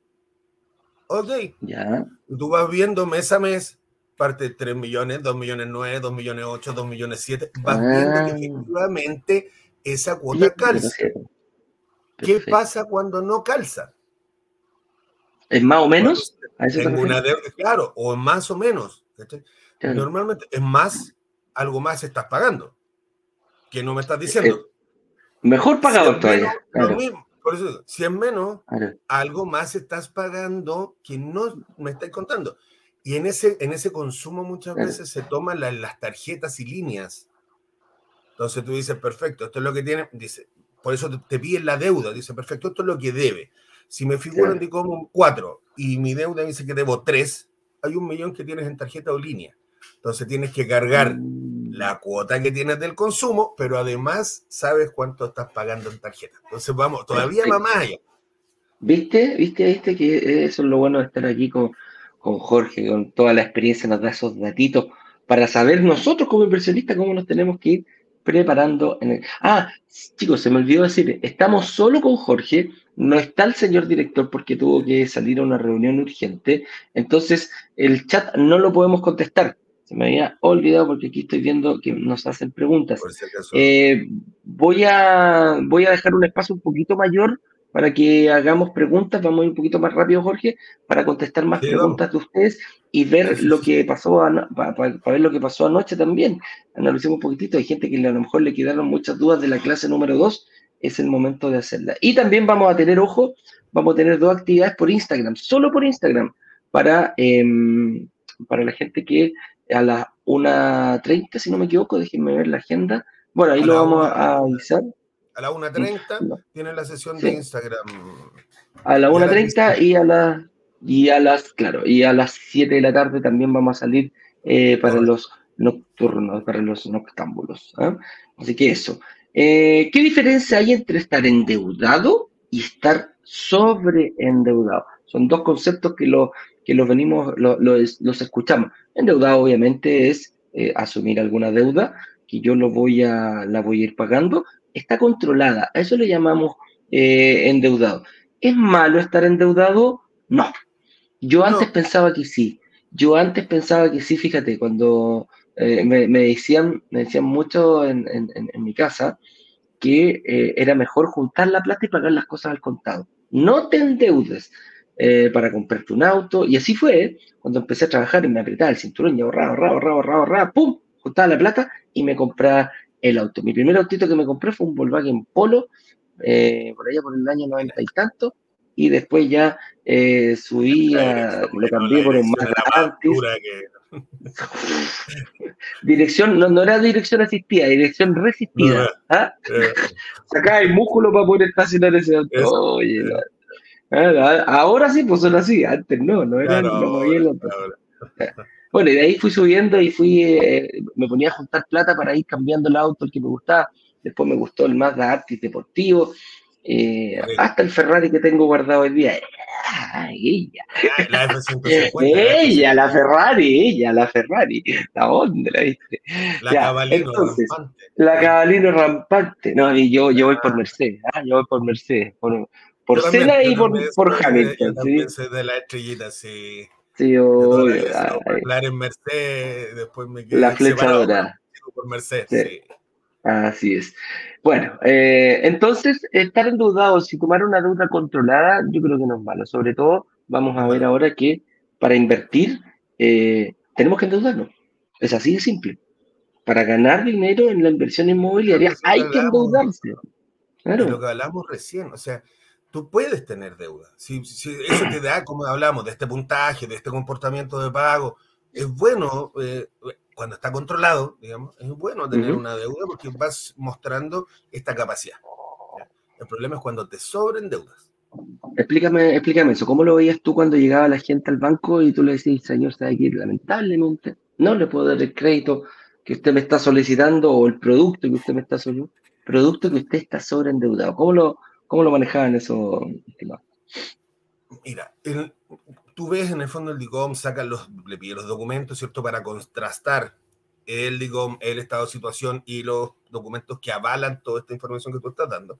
Ok. Ya. Tú vas viendo mes a mes parte de 3 millones, 2 millones 9, 2 millones 8, 2 millones 7, vas viendo que ah. efectivamente esa cuota calza. ¿Qué pasa cuando no calza? ¿Es más o menos? tengo una deuda, claro, o más o menos. Normalmente es más, algo más estás pagando, que no me estás diciendo. Eh, mejor pagado todavía. por eso, si es menos, algo más estás pagando que no me estáis contando. Y en ese, en ese consumo muchas veces se toman las tarjetas y líneas. Entonces tú dices, perfecto, esto es lo que tiene, dice, por eso te, piden la deuda, dice, perfecto, esto es lo que debe. Si me figuran de como 4 y mi deuda dice que debo 3, hay un millón que tienes en tarjeta o línea. Entonces tienes que cargar mm. la cuota que tienes del consumo, pero además sabes cuánto estás pagando en tarjeta. Entonces vamos, todavía va más allá. ¿Viste? ¿Viste? ¿Viste que eso es lo bueno de estar aquí con, con Jorge, con toda la experiencia, nos da esos datitos para saber nosotros como inversionistas cómo nos tenemos que ir preparando. En el... Ah, chicos, se me olvidó decir, estamos solo con Jorge, no está el señor director porque tuvo que salir a una reunión urgente, entonces el chat no lo podemos contestar. Se me había olvidado porque aquí estoy viendo que nos hacen preguntas. Eh, voy, a, voy a dejar un espacio un poquito mayor para que hagamos preguntas. Vamos a ir un poquito más rápido, Jorge, para contestar más preguntas de ustedes y ver lo que pasó, para, ver lo que pasó anoche también. Analicemos un poquitito. Hay gente que a lo mejor le quedaron muchas dudas de la clase número 2. Es el momento de hacerla. Y también vamos a tener, ojo, vamos a tener dos actividades por Instagram, solo por Instagram, para, em, para la gente que a las 1.30, si no me equivoco, déjenme ver la agenda. Bueno, ahí lo vamos a avisar. A la 1.30 tienen la sesión de Instagram. A la 1.30 y a las y a las, claro, y a las 7 de la tarde también vamos a salir eh, para los nocturnos, para los noctámbulos. ¿ah? Así que eso. Eh, ¿Qué diferencia hay entre estar endeudado y estar sobreendeudado? Son dos conceptos que, lo, que los venimos, los escuchamos. Endeudado obviamente es eh, asumir alguna deuda que yo lo voy a, la voy a ir pagando, está controlada. A eso le llamamos eh, endeudado. ¿Es malo estar endeudado? No. Yo antes pensaba que sí. Yo antes pensaba que sí, fíjate, cuando eh, me, decían, me decían mucho en, mi casa que eh, era mejor juntar la plata y pagar las cosas al contado. No te endeudes para comprarte un auto. Y así fue cuando empecé a trabajar y me apretaba el cinturón y ahorraba, ahorraba, ahorraba, ahorraba, ahorraba, ¡pum! Juntaba la plata y me compraba el auto. Mi primer autito que me compré fue un Volkswagen Polo, eh, por allá por el año noventa y tanto, y después ya eh, subí, lo cambié por un Mazda dirección, no, no era dirección asistida, dirección resistida. ¿ah? Sacaba el músculo para poder estacionar ese auto. Oye, ahora sí, pues son así, antes no, no era, no el auto. Bueno, y de ahí fui subiendo y fui, eh, me ponía a juntar plata para ir cambiando el auto, el que me gustaba. Después me gustó el Mazda Artis deportivo. Eh, hasta el Ferrari que tengo guardado hoy día. ella. La ella, la Ferrari, ella, la Ferrari. La onda, ¿la viste? La Cabalino rampante. La Cabalino rampante. No, y yo, yo voy por Mercedes. ¿ah? Yo voy por Mercedes. Por, por Cena y por, por Hamilton. Yo ¿sí? de la estrellita, sí. Sí, en Mercedes, después me quedé La flecha Por Mercedes, sí. Así es. Bueno, eh, entonces, estar endeudado, si tomar una deuda controlada, yo creo que no es malo. Sobre todo, vamos a ver ahora que para invertir eh, tenemos que endeudarnos. Es así de simple. Para ganar dinero en la inversión inmobiliaria hay que endeudarse. Claro. Lo que hablamos recién, o sea, tú puedes tener deuda. Si, eso te da, como hablamos, de este puntaje, de este comportamiento de pago, es bueno, eh, cuando está controlado, digamos, es bueno tener una deuda porque vas mostrando esta capacidad. El problema es cuando te sobren deudas. Explícame, explícame eso. ¿Cómo lo veías tú cuando llegaba la gente al banco y tú le decías, señor, sabe que lamentablemente no le puedo dar el crédito que usted me está solicitando o el producto que usted me está solicitando, producto que usted está sobreendeudado? ¿Cómo lo, ¿Cómo lo manejaban eso, Mira, tú ves en el fondo el DICOM, saca los, le pide los documentos, ¿cierto? Para contrastar el DICOM, el estado de situación y los documentos que avalan toda esta información que tú estás dando.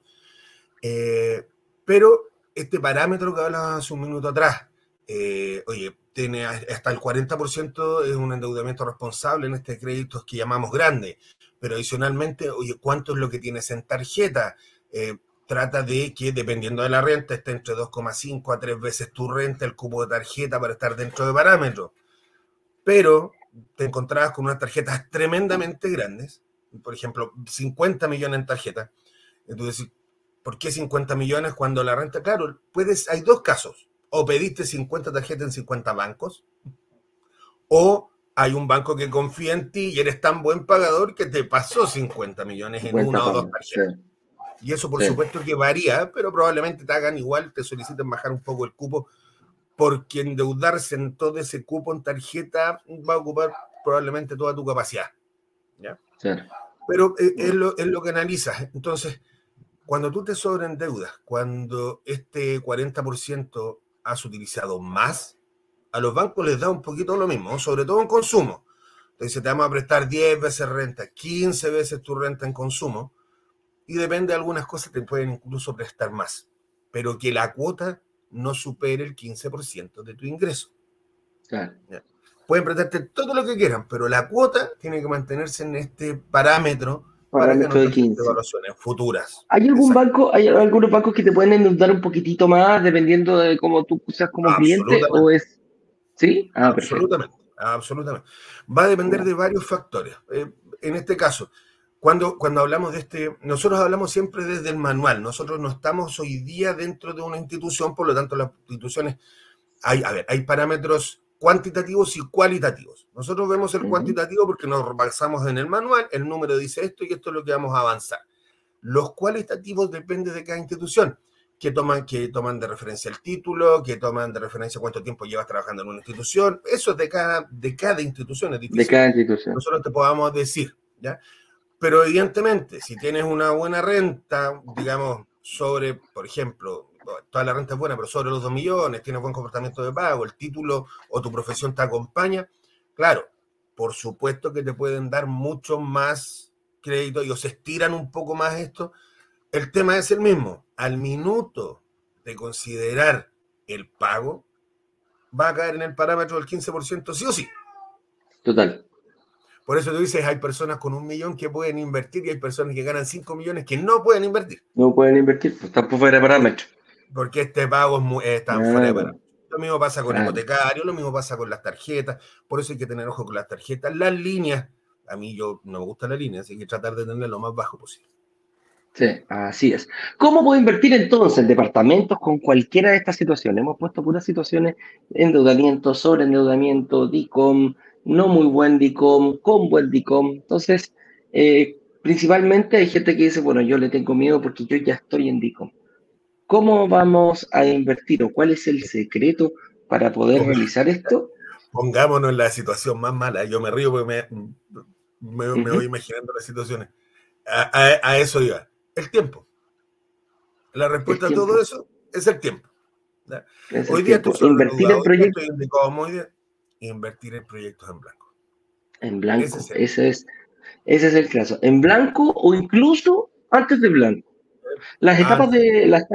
Eh, pero este parámetro que hablabas hace un minuto atrás, eh, oye, tiene hasta el 40% es un endeudamiento responsable en este crédito que llamamos grande, pero adicionalmente, oye, ¿cuánto es lo que tienes en tarjeta? Eh, trata de que dependiendo de la renta esté entre 2,5 a 3 veces tu renta, el cubo de tarjeta para estar dentro de parámetros. Pero te encontrabas con unas tarjetas tremendamente grandes, por ejemplo, 50 millones en tarjeta. Entonces, ¿por qué 50 millones cuando la renta? Claro, puedes, hay dos casos. O pediste 50 tarjetas en 50 bancos, o hay un banco que confía en ti y eres tan buen pagador que te pasó 50 millones en una o dos tarjetas. Y eso por supuesto que varía, pero probablemente te hagan igual, te soliciten bajar un poco el cupo, porque endeudarse en todo ese cupo en tarjeta va a ocupar probablemente toda tu capacidad. ¿ya? Pero eh, es, lo, es, lo, que analizas. Entonces, cuando tú te deuda, cuando este 40% has utilizado más, a los bancos les da un poquito lo mismo, sobre todo en consumo. Entonces, te vamos a prestar 10 veces renta, 15 veces tu renta en consumo y depende de algunas cosas, te pueden incluso prestar más, pero que la cuota no supere el 15% de tu ingreso. Pueden prestarte todo lo que quieran, pero la cuota tiene que mantenerse en este parámetro para que no de 15. evaluaciones futuras. ¿Hay algún banco, hay algunos bancos que te pueden endeudar un poquitito más dependiendo de cómo tú seas como cliente o es ¿Sí? Ah, absolutamente, absolutamente. Va a depender de varios factores. Eh, en este caso, cuando, cuando hablamos de este, nosotros hablamos siempre desde el manual, nosotros no estamos hoy día dentro de una institución, por lo tanto las instituciones, hay, a ver, hay parámetros cuantitativos y cualitativos. Nosotros vemos el cuantitativo porque nos basamos en el manual, el número dice esto y esto es lo que vamos a avanzar. Los cualitativos dependen de cada institución, que toman, que toman de referencia el título, que toman de referencia cuánto tiempo llevas trabajando en una institución. Eso es de cada, de cada institución, es difícil. De cada institución. Nosotros te podamos decir, ¿ya? Pero evidentemente, si tienes una buena renta, digamos, sobre, por ejemplo, toda la renta es buena, pero sobre los 2 millones, tienes buen comportamiento de pago, el título o tu profesión te acompaña, claro, por supuesto que te pueden dar mucho más crédito y os estiran un poco más esto. El tema es el mismo. Al minuto de considerar el pago, va a caer en el parámetro del 15% sí o sí. Total. Por eso tú dices, hay personas con un millón que pueden invertir y hay personas que ganan 5 millones que no pueden invertir. No pueden invertir, pues están fuera de parámetro. Porque este pago es muy, está fuera de parámetro. Lo mismo pasa con el hipotecario, lo mismo pasa con las tarjetas. Por eso hay que tener ojo con las tarjetas. Las líneas, a mí yo no me gusta la línea, así que tratar de tenerla lo más bajo posible. Sí, así es. ¿Cómo puedo invertir entonces en departamentos con cualquiera de estas situaciones? Hemos puesto puras situaciones, endeudamiento, sobreendeudamiento, DICOM, no muy buen DICOM, con buen DICOM. Entonces, eh, principalmente hay gente que dice, bueno, yo le tengo miedo porque yo ya estoy en DICOM. ¿Cómo vamos a invertir o cuál es el secreto para poder realizar esto? Pongámonos en la situación más mala. Yo me río porque me, voy imaginando las situaciones. A, eso iba. El tiempo. La respuesta a todo eso es el tiempo. hoy día tú invertir en proyectos. Invertir en proyectos en blanco. En blanco, ese es, ese es el caso. En blanco o incluso antes de blanco. Las etapas de, las,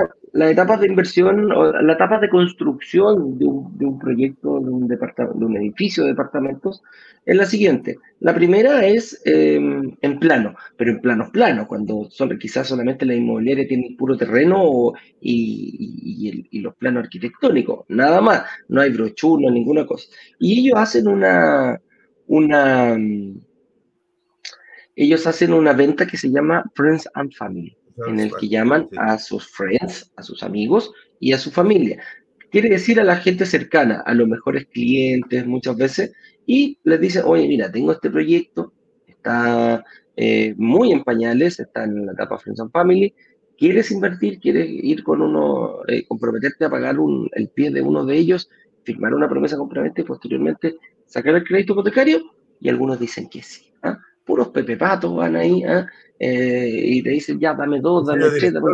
etapas de inversión, o las etapas de construcción de un, de un proyecto, de un, de un edificio de departamentos, es la siguiente. La primera es em, en plano, pero en planos planos, cuando solo, quizás solamente la inmobiliaria tiene puro terreno y, y, los planos arquitectónicos, nada más, no hay brochura, no ninguna cosa. Y ellos hacen una, una, ellos hacen una venta que se llama Friends and Family en el que llaman a sus friends, a sus amigos y a su familia. Quiere decir a la gente cercana, a los mejores clientes muchas veces, y les dice, oye, mira, tengo este proyecto, está eh, muy en pañales, está en la etapa Friends and Family, ¿quieres invertir? ¿Quieres ir con uno, eh, comprometerte a pagar el pie de uno de ellos, firmar una promesa compraventa y posteriormente sacar el crédito hipotecario? Y algunos dicen que sí. ¿ah? Puros pepepatos van ahí, ¿ah? Eh, y te dicen, ya, dame dos, dame tres, pero,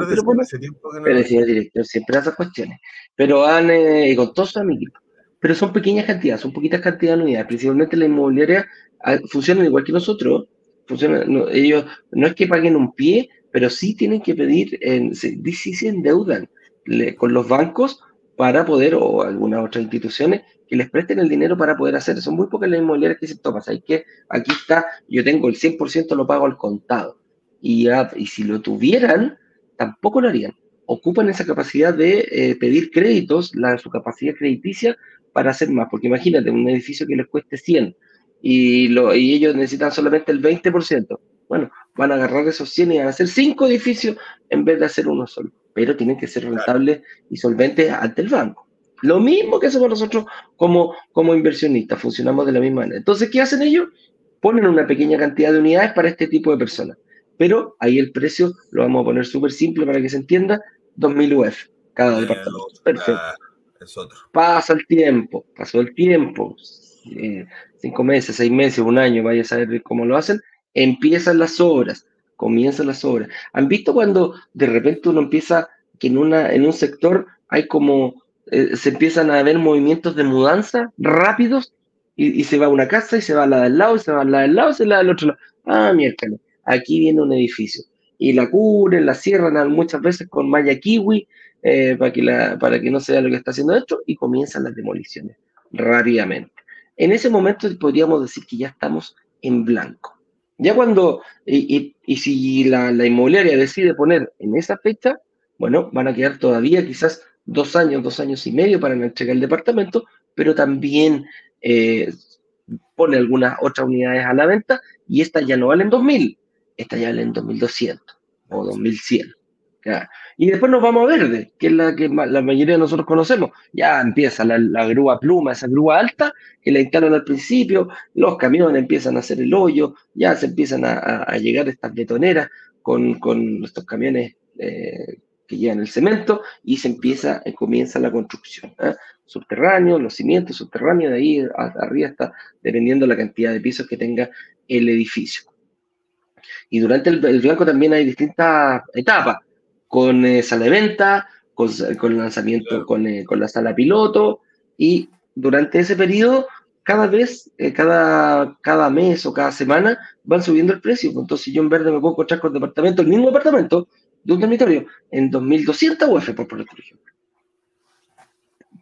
pero, decía el director, siempre esas cuestiones. Pero han, eh, y con todos sus amigos. Pero son pequeñas cantidades, son poquitas cantidades de unidades, principalmente la inmobiliaria ah, funcionan igual que nosotros. Funcionan, ellos no es que paguen un pie, pero sí tienen que pedir, en, sí, se endeudan con los bancos para poder, o algunas otras instituciones, que les presten el dinero para poder hacer. Son muy pocas las inmobiliarias que se toman. Hay que aquí está, yo tengo el 100% lo pago al contado y, y si lo tuvieran, tampoco lo harían. Ocupan esa capacidad de eh, pedir créditos, la, su capacidad crediticia, para hacer más. Porque imagínate, un edificio que les cueste 100 y, lo, y ellos necesitan solamente el 20%. Bueno, van a agarrar esos 100 y van a hacer 5 edificios en vez de hacer uno solo. Pero tienen que ser rentables y solventes ante el banco. Lo mismo que hacemos nosotros como, como inversionistas, funcionamos de la misma manera. Entonces, ¿qué hacen ellos? Ponen una pequeña cantidad de unidades para este tipo de personas pero ahí el precio lo vamos a poner súper simple para que se entienda, 2.000 UF cada departamento. Perfecto. Pasa el tiempo, pasó el tiempo, eh, cinco meses, seis meses, un año, vaya a saber cómo lo hacen, empiezan las obras, comienzan las obras. ¿Han visto cuando de repente uno empieza que en, una, en un sector hay como, eh, se empiezan a ver movimientos de mudanza rápidos y, se va a una casa y se va a la del lado y se va a la del lado y se va al otro lado? Ah, miércoles aquí viene un edificio. Y la cubren, la cierran muchas veces con malla kiwi eh, para, que para que no se vea lo que está haciendo esto y comienzan las demoliciones rápidamente. En ese momento podríamos decir que ya estamos en blanco. Ya cuando, y, si la, inmobiliaria decide poner en esa fecha, bueno, van a quedar todavía quizás dos años, dos años y medio para entregar el departamento, pero también eh, pone algunas otras unidades a la venta y estas ya no valen 2.000, esta ya en 2200 o 2100. Y después nos vamos a verde, que es la que la mayoría de nosotros conocemos. Ya empieza la, grúa pluma, esa grúa alta, que la instalan al principio, los camiones empiezan a hacer el hoyo, ya se empiezan a, llegar estas betoneras con, con estos camiones eh, que llevan el cemento y se empieza, eh, comienza la construcción. ¿eh? Subterráneo, los cimientos subterráneos, de ahí arriba está, dependiendo la cantidad de pisos que tenga el edificio. Y durante el, blanco también hay distintas etapas, con eh, sala de venta, con, el lanzamiento, con, eh, con, la sala piloto, y durante ese periodo, cada vez, eh, cada, cada mes o cada semana, van subiendo el precio. Entonces, yo en verde me puedo encontrar con departamento, el mismo departamento de un dormitorio, en 2.200 UF, por, por ejemplo.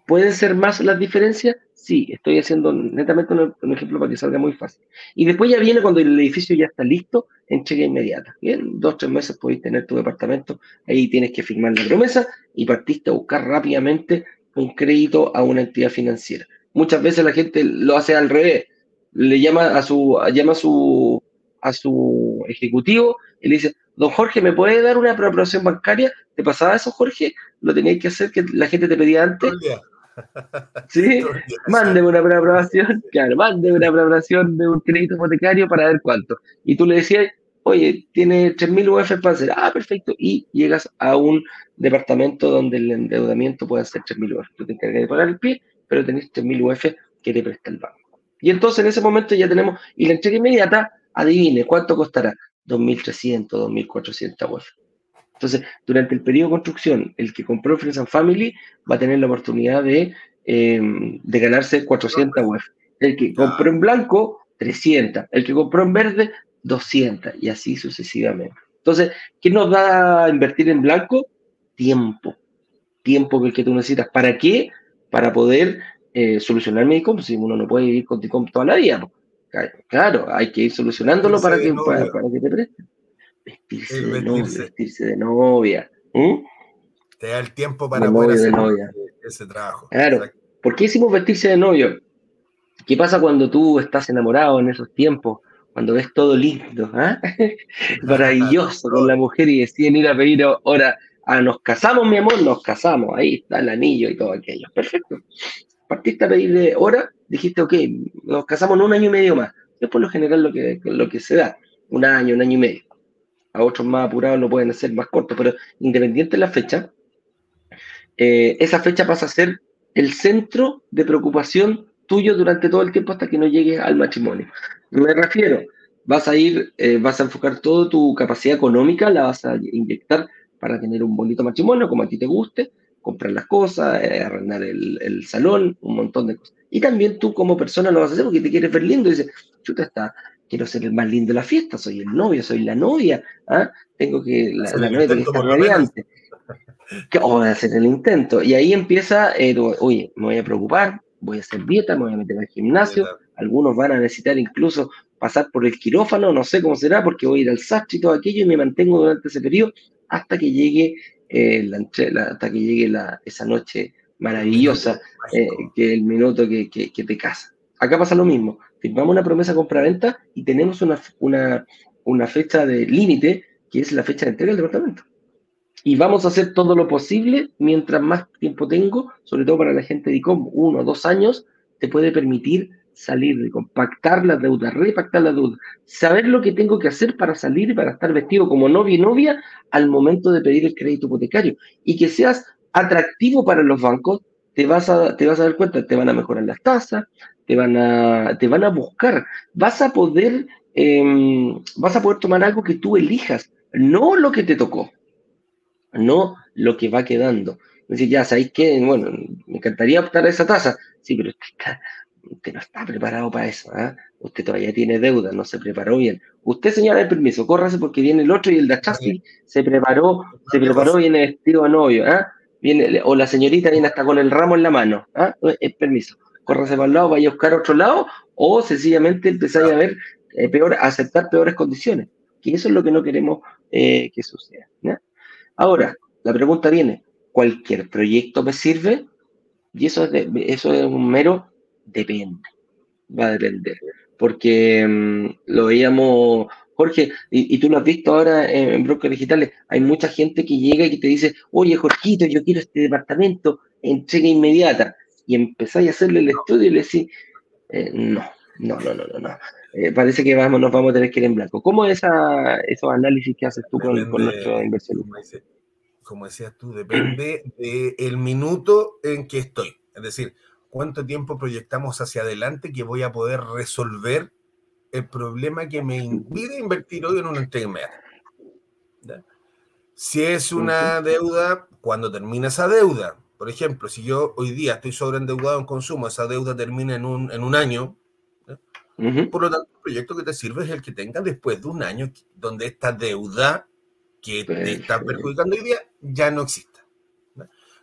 ¿Pueden ser más las diferencias? Sí, estoy haciendo netamente un, ejemplo para que salga muy fácil. Y después ya viene cuando el edificio ya está listo, entrega inmediata. Bien, dos, tres meses podéis tener tu departamento, ahí tienes que firmar la promesa y partiste a buscar rápidamente un crédito a una entidad financiera. Muchas veces la gente lo hace al revés, le llama a su, llama a su, a su ejecutivo y le dice, don Jorge, ¿me puede dar una aprobación bancaria? ¿Te pasaba eso, Jorge? Lo tenías que hacer que la gente te pedía antes. ¿Sí? Mándeme una aprobación, claro, mándeme una aprobación de un crédito hipotecario para ver cuánto. Y tú le decías, oye, tiene 3.000 UF para hacer, ah, perfecto, y llegas a un departamento donde el endeudamiento puede ser 3.000 UF. Tú te encargas de pagar el pie, pero tenés 3.000 UF que te presta el banco. Y entonces en ese momento ya tenemos, y la entrega inmediata, adivine, ¿cuánto costará? 2.300, 2.400 UF. Entonces, durante el periodo de construcción, el que compró Friends and Family va a tener la oportunidad de, em, de ganarse 400 UF. El que compró en blanco, 300. El que compró en verde, 200. Y así sucesivamente. Entonces, ¿qué nos da a invertir en blanco? Tiempo. Tiempo que, que tú necesitas. ¿Para qué? Para poder eh, solucionar Medicom. Si uno no puede vivir con Medicom toda la vida. Claro, hay que ir solucionándolo para que, para, para que te presten vestirse, de, novia, vestirse de novia. Te da el tiempo para poder hacer ese trabajo. Claro. ¿Por qué hicimos vestirse de novio? ¿Qué pasa cuando tú estás enamorado en esos tiempos? Cuando ves todo lindo, ¿ah? maravilloso con la mujer y deciden ir a pedir ahora, ah, nos casamos, mi amor, nos casamos, ahí está el anillo y todo aquello. Perfecto. Partiste a pedir hora, dijiste, ok, nos casamos en un año y medio más. Es por lo general lo que, lo que se da, un año, un año y medio a otros más apurados lo pueden hacer más corto, pero independiente de la fecha, eh, esa fecha pasa a ser el centro de preocupación tuyo durante todo el tiempo hasta que no llegues al matrimonio. Me refiero, vas a ir, eh, vas a enfocar toda tu capacidad económica, la vas a inyectar para tener un bonito matrimonio como a ti te guste, comprar las cosas, eh, arrendar el, salón, un montón de cosas. Y también tú como persona lo vas a hacer porque te quieres ver lindo y dices, chuta, está, quiero ser el más lindo de la fiesta, soy el novio, soy la novia, ¿ah? tengo que, la, novia tiene que estar radiante. O hacer el intento. Y ahí empieza, eh, oye, me voy a preocupar, voy a hacer dieta, me voy a meter al gimnasio, algunos van a necesitar incluso pasar por el quirófano, no sé cómo será, porque voy a ir al sastre y todo aquello y me mantengo durante ese periodo hasta que llegue, eh, la, hasta que llegue la, esa noche maravillosa, eh, que el minuto que, que, que te casa. Acá pasa lo mismo firmamos una promesa compra-venta y tenemos una, una, una fecha de límite, que es la fecha de entrega del departamento. Y vamos a hacer todo lo posible mientras más tiempo tengo, sobre todo para la gente de ICOM, uno o dos años, te puede permitir salir de compactar las deudas, repactar las deudas, saber lo que tengo que hacer para salir y para estar vestido como novia y novia al momento de pedir el crédito hipotecario y que seas atractivo para los bancos, te vas a, te vas a dar cuenta, te van a mejorar las tasas, te van a, te van a buscar. Vas a poder, em, vas a poder tomar algo que tú elijas, no lo que te tocó, no lo que va quedando. Es decir, ya sabéis que, bueno, me encantaría optar a esa tasa. Sí, pero usted, no está preparado para eso. ¿ah? Usted todavía tiene deuda, no se preparó bien. Usted, señora, el permiso, córrase porque viene el otro y el de atrás se preparó, se preparó, viene vestido de novio. Viene, o la señorita viene hasta con el ramo en la mano. ¿ah? El permiso córrase para el lado, vaya a buscar otro lado, o sencillamente empezáis a ver eh, peor, aceptar peores condiciones. Que eso es lo que no queremos eh, que suceda. Ahora, la pregunta viene, ¿cualquier proyecto me sirve? Y eso es, eso es un mero depende. Va a depender. Porque mm, lo veíamos, Jorge, y, tú lo has visto ahora en, en brokers digitales, hay mucha gente que llega y que te dice, oye, Jorgito, yo quiero este departamento, entrega inmediata y empezáis a hacerle el estudio y le decís, eh, no, no, no, no, no, eh, parece que vamos, nos vamos a tener que ir en blanco. ¿Cómo es esa, esos análisis que haces tú con, con nuestro inversión? Como, decías tú, depende del minuto en que estoy. Es decir, cuánto tiempo proyectamos hacia adelante que voy a poder resolver el problema que me impide invertir hoy en una entrega Si es una deuda, cuando termina esa deuda, por ejemplo, si yo hoy día estoy sobreendeudado en consumo, esa deuda termina en un, en un año, por lo tanto, el proyecto que te sirve es el que tenga después de un año donde esta deuda que te está perjudicando hoy día ya no exista.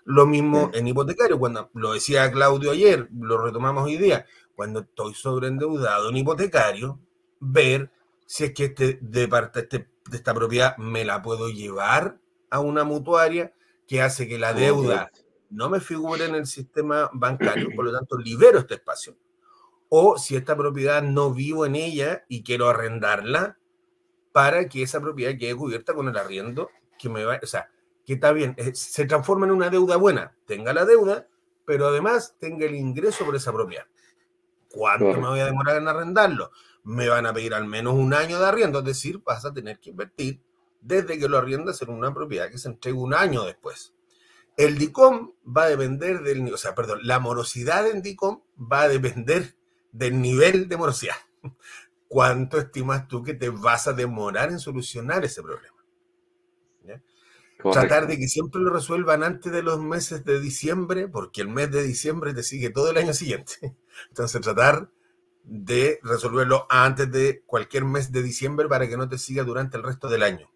Lo mismo en hipotecario, cuando lo decía Claudio ayer, lo retomamos hoy día, cuando estoy sobreendeudado en hipotecario, ver si es que este, de parte este, de esta propiedad me la puedo llevar a una mutuaria que hace que la deuda no me figure en el sistema bancario, por lo tanto libero este espacio o si esta propiedad no vivo en ella y quiero arrendarla para que esa propiedad quede cubierta con el arriendo que me va, o sea, que está bien, eh, se transforma en una deuda buena, tenga la deuda, pero además tenga el ingreso por esa propiedad. ¿Cuánto me voy a demorar en arrendarlo? Me van a pedir al menos un año de arriendo, es decir, vas a tener que invertir desde que lo arriendas en una propiedad que se entregue un año después. El DICOM va a depender del, o sea, perdón, la morosidad en DICOM va a depender del nivel de morosidad. ¿Cuánto estimas tú que te vas a demorar en solucionar ese problema? Tratar de que siempre lo resuelvan antes de los meses de diciembre, porque el mes de diciembre te sigue todo el año siguiente. Entonces, tratar de resolverlo antes de cualquier mes de diciembre para que no te siga durante el resto del año.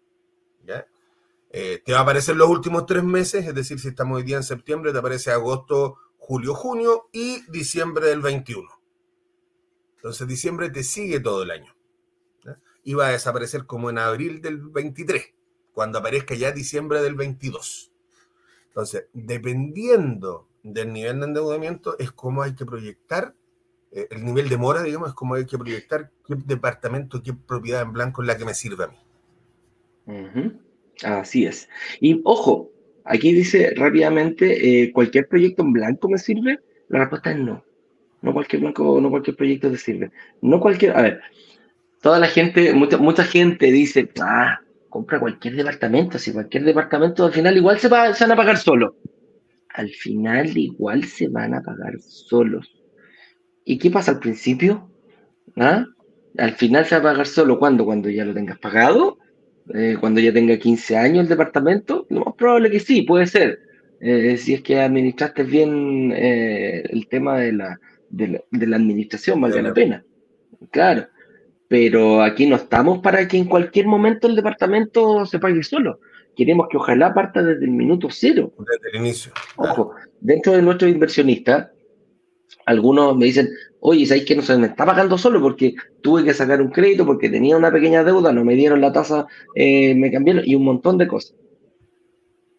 Eh, te va a aparecer los últimos tres meses, es decir, si estamos hoy día en septiembre, te aparece agosto, julio, junio y diciembre del 21. Entonces diciembre te sigue todo el año. Y va a desaparecer como en abril del 23, cuando aparezca ya diciembre del 22. Entonces, dependiendo del nivel de endeudamiento, es como hay que proyectar, eh, el nivel de mora, digamos, es como hay que proyectar qué departamento, qué propiedad en blanco es la que me sirve a mí. Así es. Y ojo, aquí dice rápidamente, eh, ¿cualquier proyecto en blanco me sirve? La respuesta es no. No cualquier blanco, no cualquier proyecto te sirve. No cualquier, a ver, toda la gente, mucha, mucha gente dice, ah, compra cualquier departamento, si cualquier departamento al final igual se, va, se van a pagar solos. Al final igual se van a pagar solos. ¿Y qué pasa al principio? ¿Ah? Al final se va a pagar solo cuando, cuando ya lo tengas pagado, eh, cuando ya tenga 15 años el departamento, lo más probable que sí, puede ser. Eh, si es que administraste bien eh, el tema de la, de la, administración, valga la pena. Claro. Pero aquí no estamos para que en cualquier momento el departamento se pague solo. Queremos que ojalá parta desde el minuto cero. Desde el inicio. Ojo, dentro de nuestros inversionistas, algunos me dicen, oye, ¿sabes que no se me está pagando solo? Porque tuve que sacar un crédito, porque tenía una pequeña deuda, no me dieron la tasa, eh, me cambiaron, y un montón de cosas.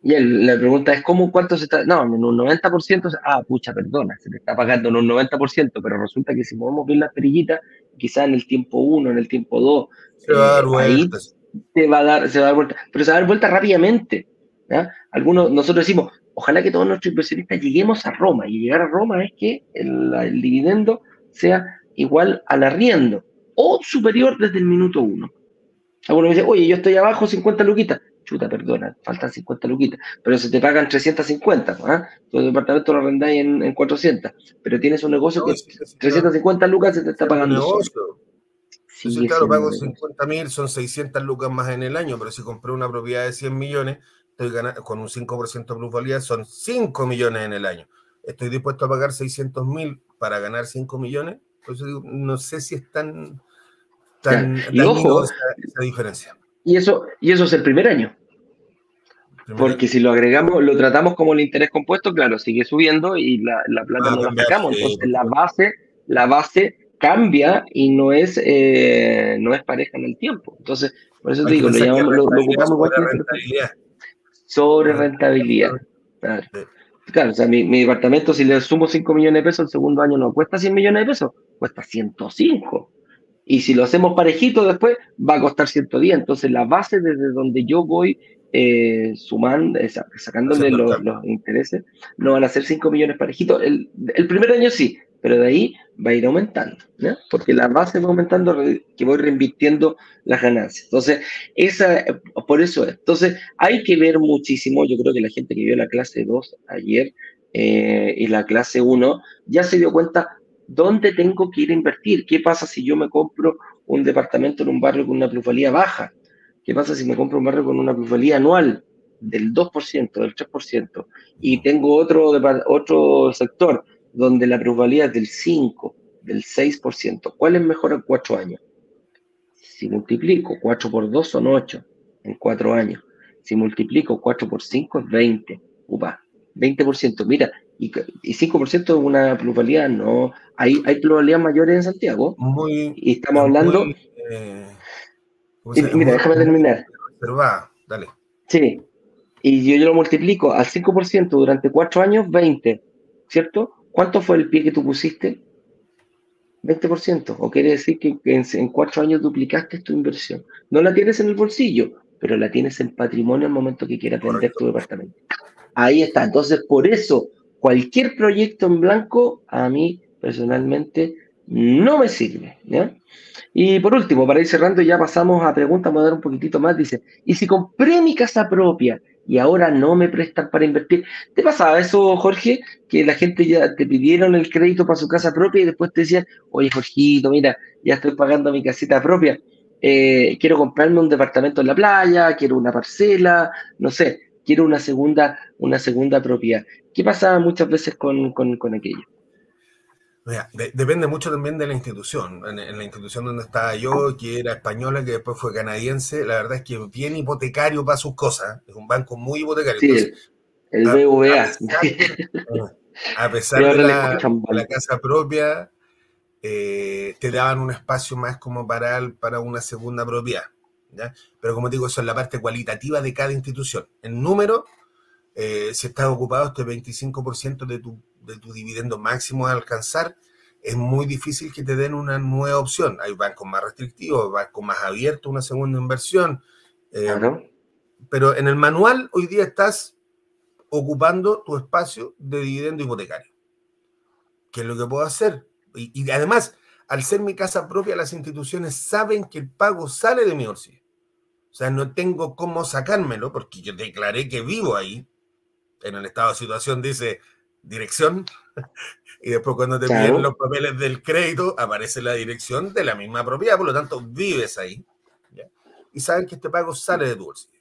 Y la pregunta es, ¿cómo, cuánto se está? No, en un 90%, ah, pucha, perdona, se te está pagando en un 90%, pero resulta que si movemos bien las perillitas, quizás en el tiempo 1, en el tiempo 2, se va a dar eh, vuelta. Se va a dar, se va a dar vuelta, pero se va a dar vuelta rápidamente. Algunos, nosotros decimos, ojalá que todos nuestros inversionistas lleguemos a Roma, y llegar a Roma es que el, el dividendo sea igual al arriendo, o superior desde el minuto 1. Algunos me dicen, oye, yo estoy abajo 50 luquitas chuta, perdona, faltan 50 luquitas, pero se te pagan 350, ¿ah? Tu departamento lo arrendáis en, en 400, pero tienes un negocio que 350 lucas se te está pagando. Negocio. Sí, claro, pago 50 mil, son 600 lucas más en el año, pero si compré una propiedad de 100 millones, estoy ganando, con un 5% de plusvalía, son 5 millones en el año. Estoy dispuesto a pagar 600 mil para ganar 5 millones, entonces digo, no sé si es tan, tan, esa diferencia. Y eso, y eso es el primer año. Porque si lo agregamos, lo tratamos como el interés compuesto, claro, sigue subiendo y la, la plata no la sacamos. Entonces la base, la base cambia y no es, eh, no es pareja en el tiempo. Entonces, por eso te digo, lo, llamamos, lo, ocupamos sobre rentabilidad. Sobre rentabilidad. Claro. claro. o sea, mi, mi, departamento, si le sumo 5 millones de pesos, el segundo año no cuesta 100 millones de pesos, cuesta 105. Y si lo hacemos parejito después, va a costar 110. Entonces, la base desde donde yo voy eh, sumando, sacándole los, intereses, no van a ser 5 millones parejitos. El, el, primer año sí, pero de ahí va a ir aumentando, porque la base va aumentando, que voy reinvirtiendo las ganancias. Entonces, esa, por eso es. Entonces, hay que ver muchísimo, yo creo que la gente que vio la clase 2 ayer eh, y la clase 1 ya se dio cuenta dónde tengo que ir a invertir. ¿Qué pasa si yo me compro un departamento en un barrio con una plusvalía baja? ¿Qué pasa si me compro un barrio con una plusvalía anual? del 2%, del 3%, y tengo otro, otro sector donde la plusvalía es del 5, del 6%, ¿cuál es mejor en cuatro años? Si multiplico 4 por 2 son 8 en cuatro años. Si multiplico 4 por 5 es 20. Upa, 20%. Mira, y, y 5% es una plusvalía, no. Hay, hay pluralidades mayores en Santiago. Muy. Y estamos hablando. Eh, mira, déjame terminar. Pero va, dale. Sí. Y yo, yo lo multiplico al 5% durante 4 años, 20. ¿Cierto? ¿Cuánto fue el pie que tú pusiste? 20%. O quiere decir que, en, en, cuatro años duplicaste tu inversión. No la tienes en el bolsillo, pero la tienes en patrimonio al momento que quieras vender tu departamento. Ahí está. Entonces, por eso, cualquier proyecto en blanco, a mí personalmente no me sirve. Y por último, para ir cerrando, ya pasamos a preguntas, vamos a dar un poquitito más. Dice, ¿y si compré mi casa propia y ahora no me prestan para invertir? ¿Te pasaba eso, Jorge? Que la gente ya te pidieron el crédito para su casa propia y después te decían, oye, Jorgito, mira, ya estoy pagando mi casita propia. Eh, quiero comprarme un departamento en la playa, quiero una parcela, no sé, quiero una segunda, una segunda propiedad. ¿Qué pasa muchas veces con, con, aquello? Depende mucho también de la institución. En, la institución donde estaba yo, que era española, que después fue canadiense, la verdad es que bien hipotecario para sus cosas. Es un banco muy hipotecario. Sí, el BVA. A pesar, de, la, la, casa propia, eh, te daban un espacio más como para, para una segunda propiedad. Pero como digo, eso es la parte cualitativa de cada institución. En número, eh, si estás ocupado este 25% de tu, de tu dividendo máximo a alcanzar, es muy difícil que te den una nueva opción. Hay bancos más restrictivos, bancos más abiertos, una segunda inversión. Eh, pero en el manual hoy día estás ocupando tu espacio de dividendo hipotecario. ¿Qué es lo que puedo hacer? Y, y además, al ser mi casa propia, las instituciones saben que el pago sale de mi bolsillo. O sea, no tengo cómo sacármelo porque yo declaré que vivo ahí. En el estado de situación dice dirección. y después cuando te piden los papeles del crédito, aparece la dirección de la misma propiedad. Por lo tanto, vives ahí. Y saben que este pago sale de tu bolsillo.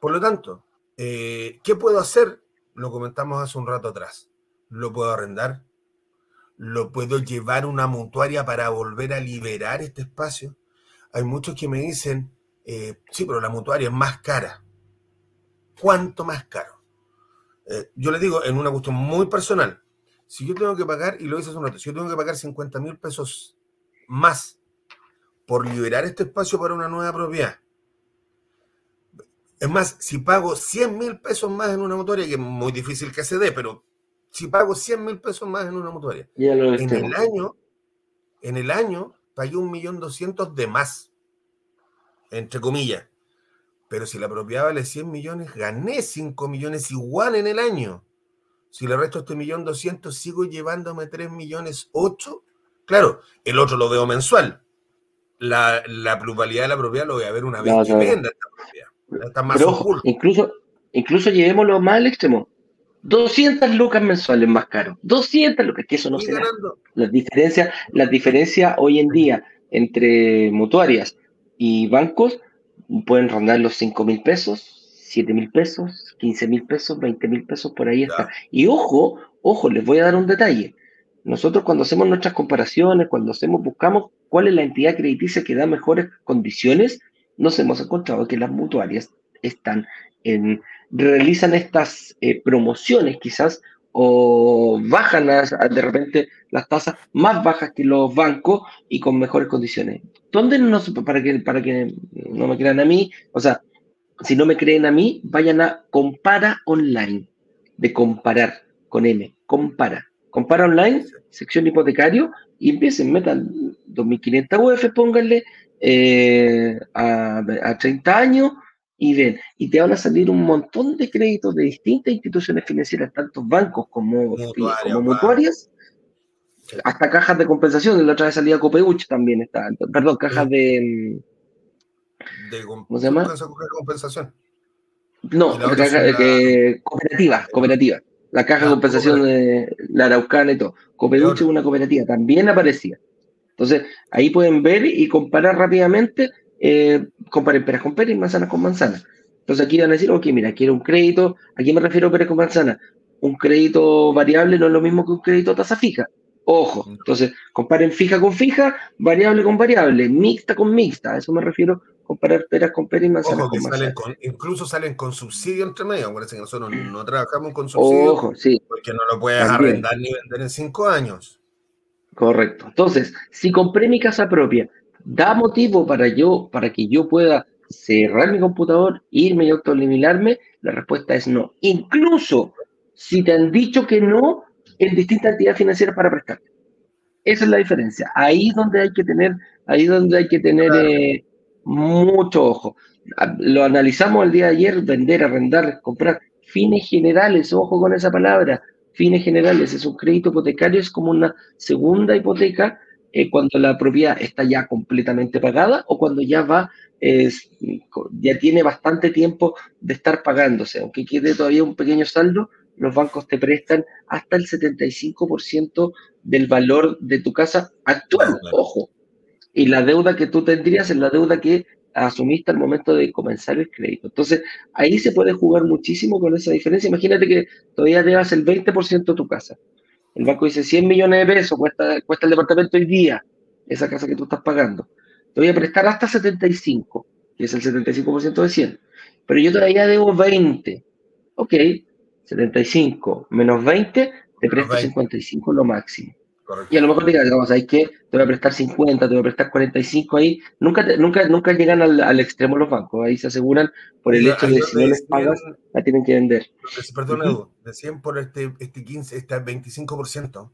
Por lo tanto, eh, ¿qué puedo hacer? Lo comentamos hace un rato atrás. Lo puedo arrendar. Lo puedo llevar a una mutuaria para volver a liberar este espacio. Hay muchos que me dicen, eh, sí, pero la mutuaria es más cara. ¿Cuánto más caro? Eh, yo le digo, en una cuestión muy personal, si yo tengo que pagar, y lo hice hace un rato, si yo tengo que pagar 50 mil pesos más por liberar este espacio para una nueva propiedad, es más, si pago 100 mil pesos más en una mutuaria, que es muy difícil que se dé, pero si pago 100 mil pesos más en una mutuaria, en el año, en el año pagué un millón doscientos de más entre comillas. Pero si la propiedad vale 100 millones, gané 5 millones igual en el año. Si le resto este millón 200, sigo llevándome 3 millones 8. Claro, el otro lo veo mensual. La, la pluralidad de la propiedad lo voy a ver una vez que venda esta propiedad. Está más incluso, incluso llevémoslo más al extremo. 200 lucas mensuales más caro. 200 lucas, que eso no se da. Las diferencias, las diferencias hoy en día entre mutuarias y bancos pueden rondar los 5 mil pesos, 7 mil pesos, 15 mil pesos, 20 mil pesos, por ahí está. Y ojo, ojo, les voy a dar un detalle. Nosotros cuando hacemos nuestras comparaciones, cuando hacemos, buscamos cuál es la entidad crediticia que da mejores condiciones, nos hemos encontrado que las mutuarias están en, realizan estas eh, promociones quizás o bajan de repente las tasas más bajas que los bancos y con mejores condiciones. ¿Dónde no, para que, para que no me crean a mí, o sea, si no me creen a mí, vayan a Compara Online, de comparar con M, Compara. Compara Online, sección hipotecario, y empiecen, metan 2.500 UF, pónganle eh, a, a 30 años, y ven, y te van a salir un montón de créditos de distintas instituciones financieras, tanto bancos como, como mutuarias, hasta cajas de compensación. La otra vez salía Copeuch también está, perdón, cajas de. ¿Cómo se llama? Compensación. No, la caja, de cooperativa, cooperativa. La caja de ah, compensación de la Araucana y todo. Copeuch es una cooperativa, también aparecía. Entonces, ahí pueden ver y comparar rápidamente eh, comparen peras con peras y manzanas con manzanas. Entonces aquí van a decir, ok, mira, quiero un crédito, aquí me refiero a Pérez con Manzana, un crédito variable no es lo mismo que un crédito tasa fija. Ojo, entonces comparen fija con fija, variable con variable, mixta con mixta, a eso me refiero, comparar peras con peras y manzanas con manzanas. incluso salen con subsidio entre medio, parece que nosotros no trabajamos con subsidio Ojo, sí. porque no lo puedes arrendar ni vender en cinco años. Correcto. Entonces, si compré mi casa propia, ¿da motivo para yo, para que yo pueda cerrar mi computador, irme y autoeliminarme? La respuesta es no. Incluso si te han dicho que no, en distintas entidades financieras para prestar. Esa es la diferencia. Ahí donde hay que tener, ahí donde hay que tener eh, mucho ojo. Lo analizamos el día de ayer, vender, arrendar, comprar. Fines generales, ojo con esa palabra. Fines generales, es un crédito hipotecario, es como una segunda hipoteca eh, cuando la propiedad está ya completamente pagada o cuando ya va, ya tiene bastante tiempo de estar pagándose, aunque quede todavía un pequeño saldo, los bancos te prestan hasta el 75% del valor de tu casa actual, ojo. Y la deuda que tú tendrías es la deuda que asumiste al momento de comenzar el crédito. Entonces, ahí se puede jugar muchísimo con esa diferencia. Imagínate que todavía debas el 20% de tu casa. El banco dice 100 millones de pesos, cuesta, cuesta el departamento hoy día, esa casa que tú estás pagando. Te voy a prestar hasta 75, que es el 75% de 100. Pero yo todavía debo 20. Ok, 75 menos 20, te presto 55 lo máximo. Y a lo mejor digas, digamos, hay que te voy a prestar 50, te voy a prestar 45 ahí. Nunca, nunca, nunca llegan al, extremo los bancos. Ahí se aseguran por el hecho de que si no les pagas, la tienen que vender. Perdón, Edu, decían por este, este 15, este 25%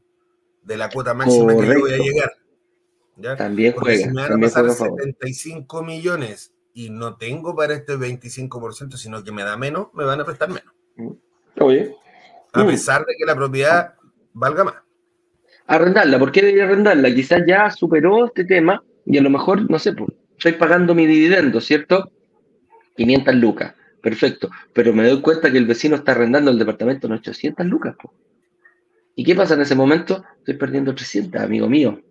de la cuota máxima que yo voy a llegar. ¿ya? También juega. Si me van a pasar 75 millones y no tengo para este 25%, sino que me da menos, me van a prestar menos. Oye. A pesar de que la propiedad valga más. Arrendarla, ¿por qué debería arrendarla? Quizás ya superó este tema y a lo mejor, no sé, pues, estoy pagando mi dividendo, ¿cierto? 500 lucas, perfecto. Pero me doy cuenta que el vecino está arrendando el departamento en 800 lucas. ¿Y qué pasa en ese momento? Estoy perdiendo 300, amigo mío.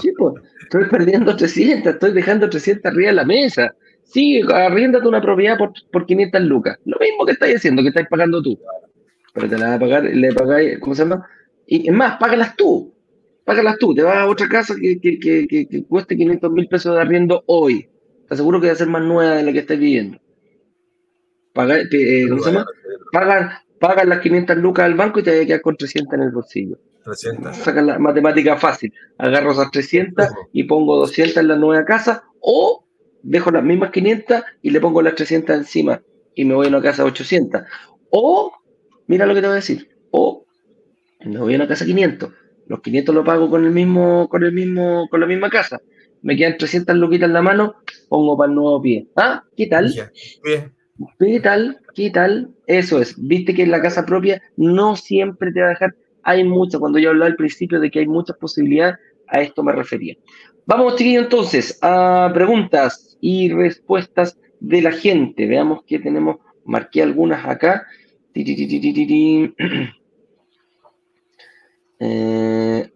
Sí, pues, estoy perdiendo 300, estoy dejando 300 arriba de la mesa. Sí, arriéndate una propiedad por, por 500 lucas. Lo mismo que estáis haciendo, que estáis pagando tú. Pero te la vas a pagar, le pagáis, ¿cómo se llama? Y es más, págalas tú. Págalas tú. Te vas a otra casa que, que, que, que cueste 500 mil pesos de arriendo hoy. Te aseguro que va a ser más nueva de la que estás viviendo. Paga, eh, ¿cómo se llama? Pagan, las 500 lucas al banco y te vas a quedar con 300 en el bolsillo. 300. Sacan la matemática fácil. Agarro esas 300 y pongo 200 en la nueva casa o dejo las mismas 500 y le pongo las 300 encima y me voy a una casa 800. O, mira lo que te voy a decir, o me voy a una casa 500. Los 500 lo pago con el mismo, con el mismo, con la misma casa. Me quedan 300 luquitas en la mano, pongo para el nuevo pie. ¿Ah? ¿Qué tal? ¿Qué tal? ¿Qué tal? Eso es. Viste que en la casa propia no siempre te va a dejar. Hay mucho, cuando yo hablaba al principio de que hay muchas posibilidades, a esto me refería. Vamos, chiquillos, entonces, a preguntas y respuestas de la gente. Veamos que tenemos, marqué algunas acá. Eh,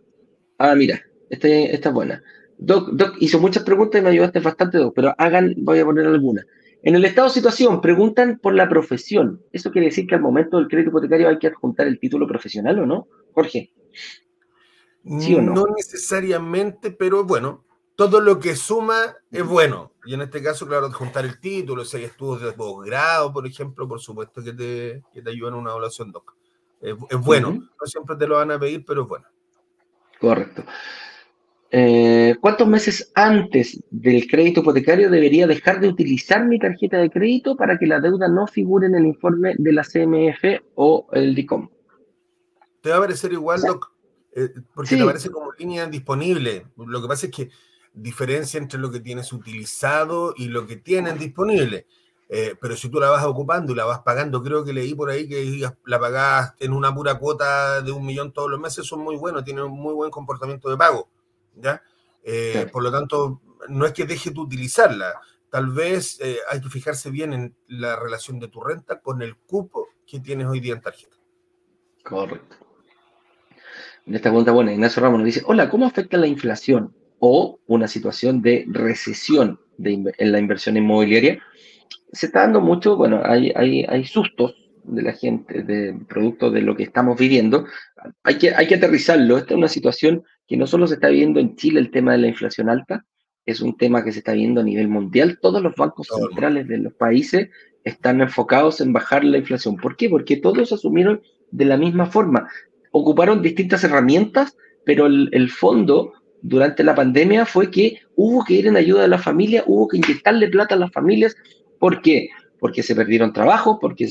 ah, mira, esta, esta es buena. Doc, Doc hizo muchas preguntas y me ayudaste bastante, Doc, pero hagan, voy a poner algunas. En el estado de situación, preguntan por la profesión. ¿Eso quiere decir que al momento del crédito hipotecario hay que adjuntar el título profesional o no? Jorge. ¿Sí o no? no necesariamente, pero bueno, todo lo que suma es bueno. Y en este caso, claro, juntar el título, si hay estudios de posgrado, por ejemplo, por supuesto que te, que te ayudan en una evaluación doc. Es, bueno, no siempre te lo van a pedir, pero es bueno. Correcto. Eh, ¿Cuántos meses antes del crédito hipotecario debería dejar de utilizar mi tarjeta de crédito para que la deuda no figure en el informe de la CMF o el DICOM? Te va a parecer igual, Doc, eh, porque te aparece como línea disponible. Lo que pasa es que diferencia entre lo que tienes utilizado y lo que tienen disponible. Eh, pero si tú la vas ocupando y la vas pagando, creo que leí por ahí que la pagás en una pura cuota de un millón todos los meses, son muy buenos, tienen un muy buen comportamiento de pago. ¿ya? Eh, por lo tanto, no es que dejes de utilizarla, tal vez eh, hay que fijarse bien en la relación de tu renta con el cupo que tienes hoy día en tarjeta. Correcto. Esta pregunta buena, Ignacio Ramos nos dice, hola, ¿cómo afecta la inflación o una situación de recesión en la inversión inmobiliaria se está dando mucho, bueno, hay, hay, hay sustos de la gente, de producto de lo que estamos viviendo. Hay que, hay que aterrizarlo. Esta es una situación que no solo se está viviendo en Chile, el tema de la inflación alta, es un tema que se está viendo a nivel mundial. Todos los bancos centrales de los países están enfocados en bajar la inflación. ¿Por qué? Porque todos asumieron de la misma forma. Ocuparon distintas herramientas, pero el, fondo durante la pandemia fue que hubo que ir en ayuda de la familia, hubo que inyectarle plata a las familias. ¿Por qué? Porque se perdieron trabajos, porque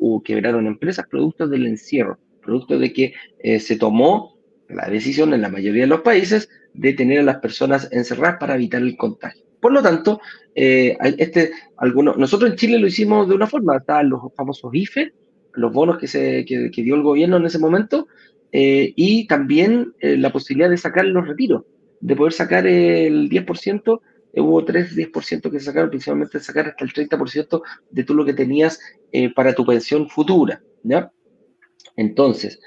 hubo, quebraron empresas, producto del encierro, producto de que eh, se tomó la decisión en la mayoría de los países de tener a las personas encerradas para evitar el contagio. Por lo tanto, eh, este, algunos, nosotros en Chile lo hicimos de una forma, estaban los famosos IFE, los bonos que, se, que, dio el gobierno en ese momento, eh, y también eh, la posibilidad de sacar los retiros, de poder sacar el 10%, hubo tres 10% que se sacaron, principalmente sacar hasta el 30% de todo lo que tenías para tu pensión futura, ¿ya? Entonces,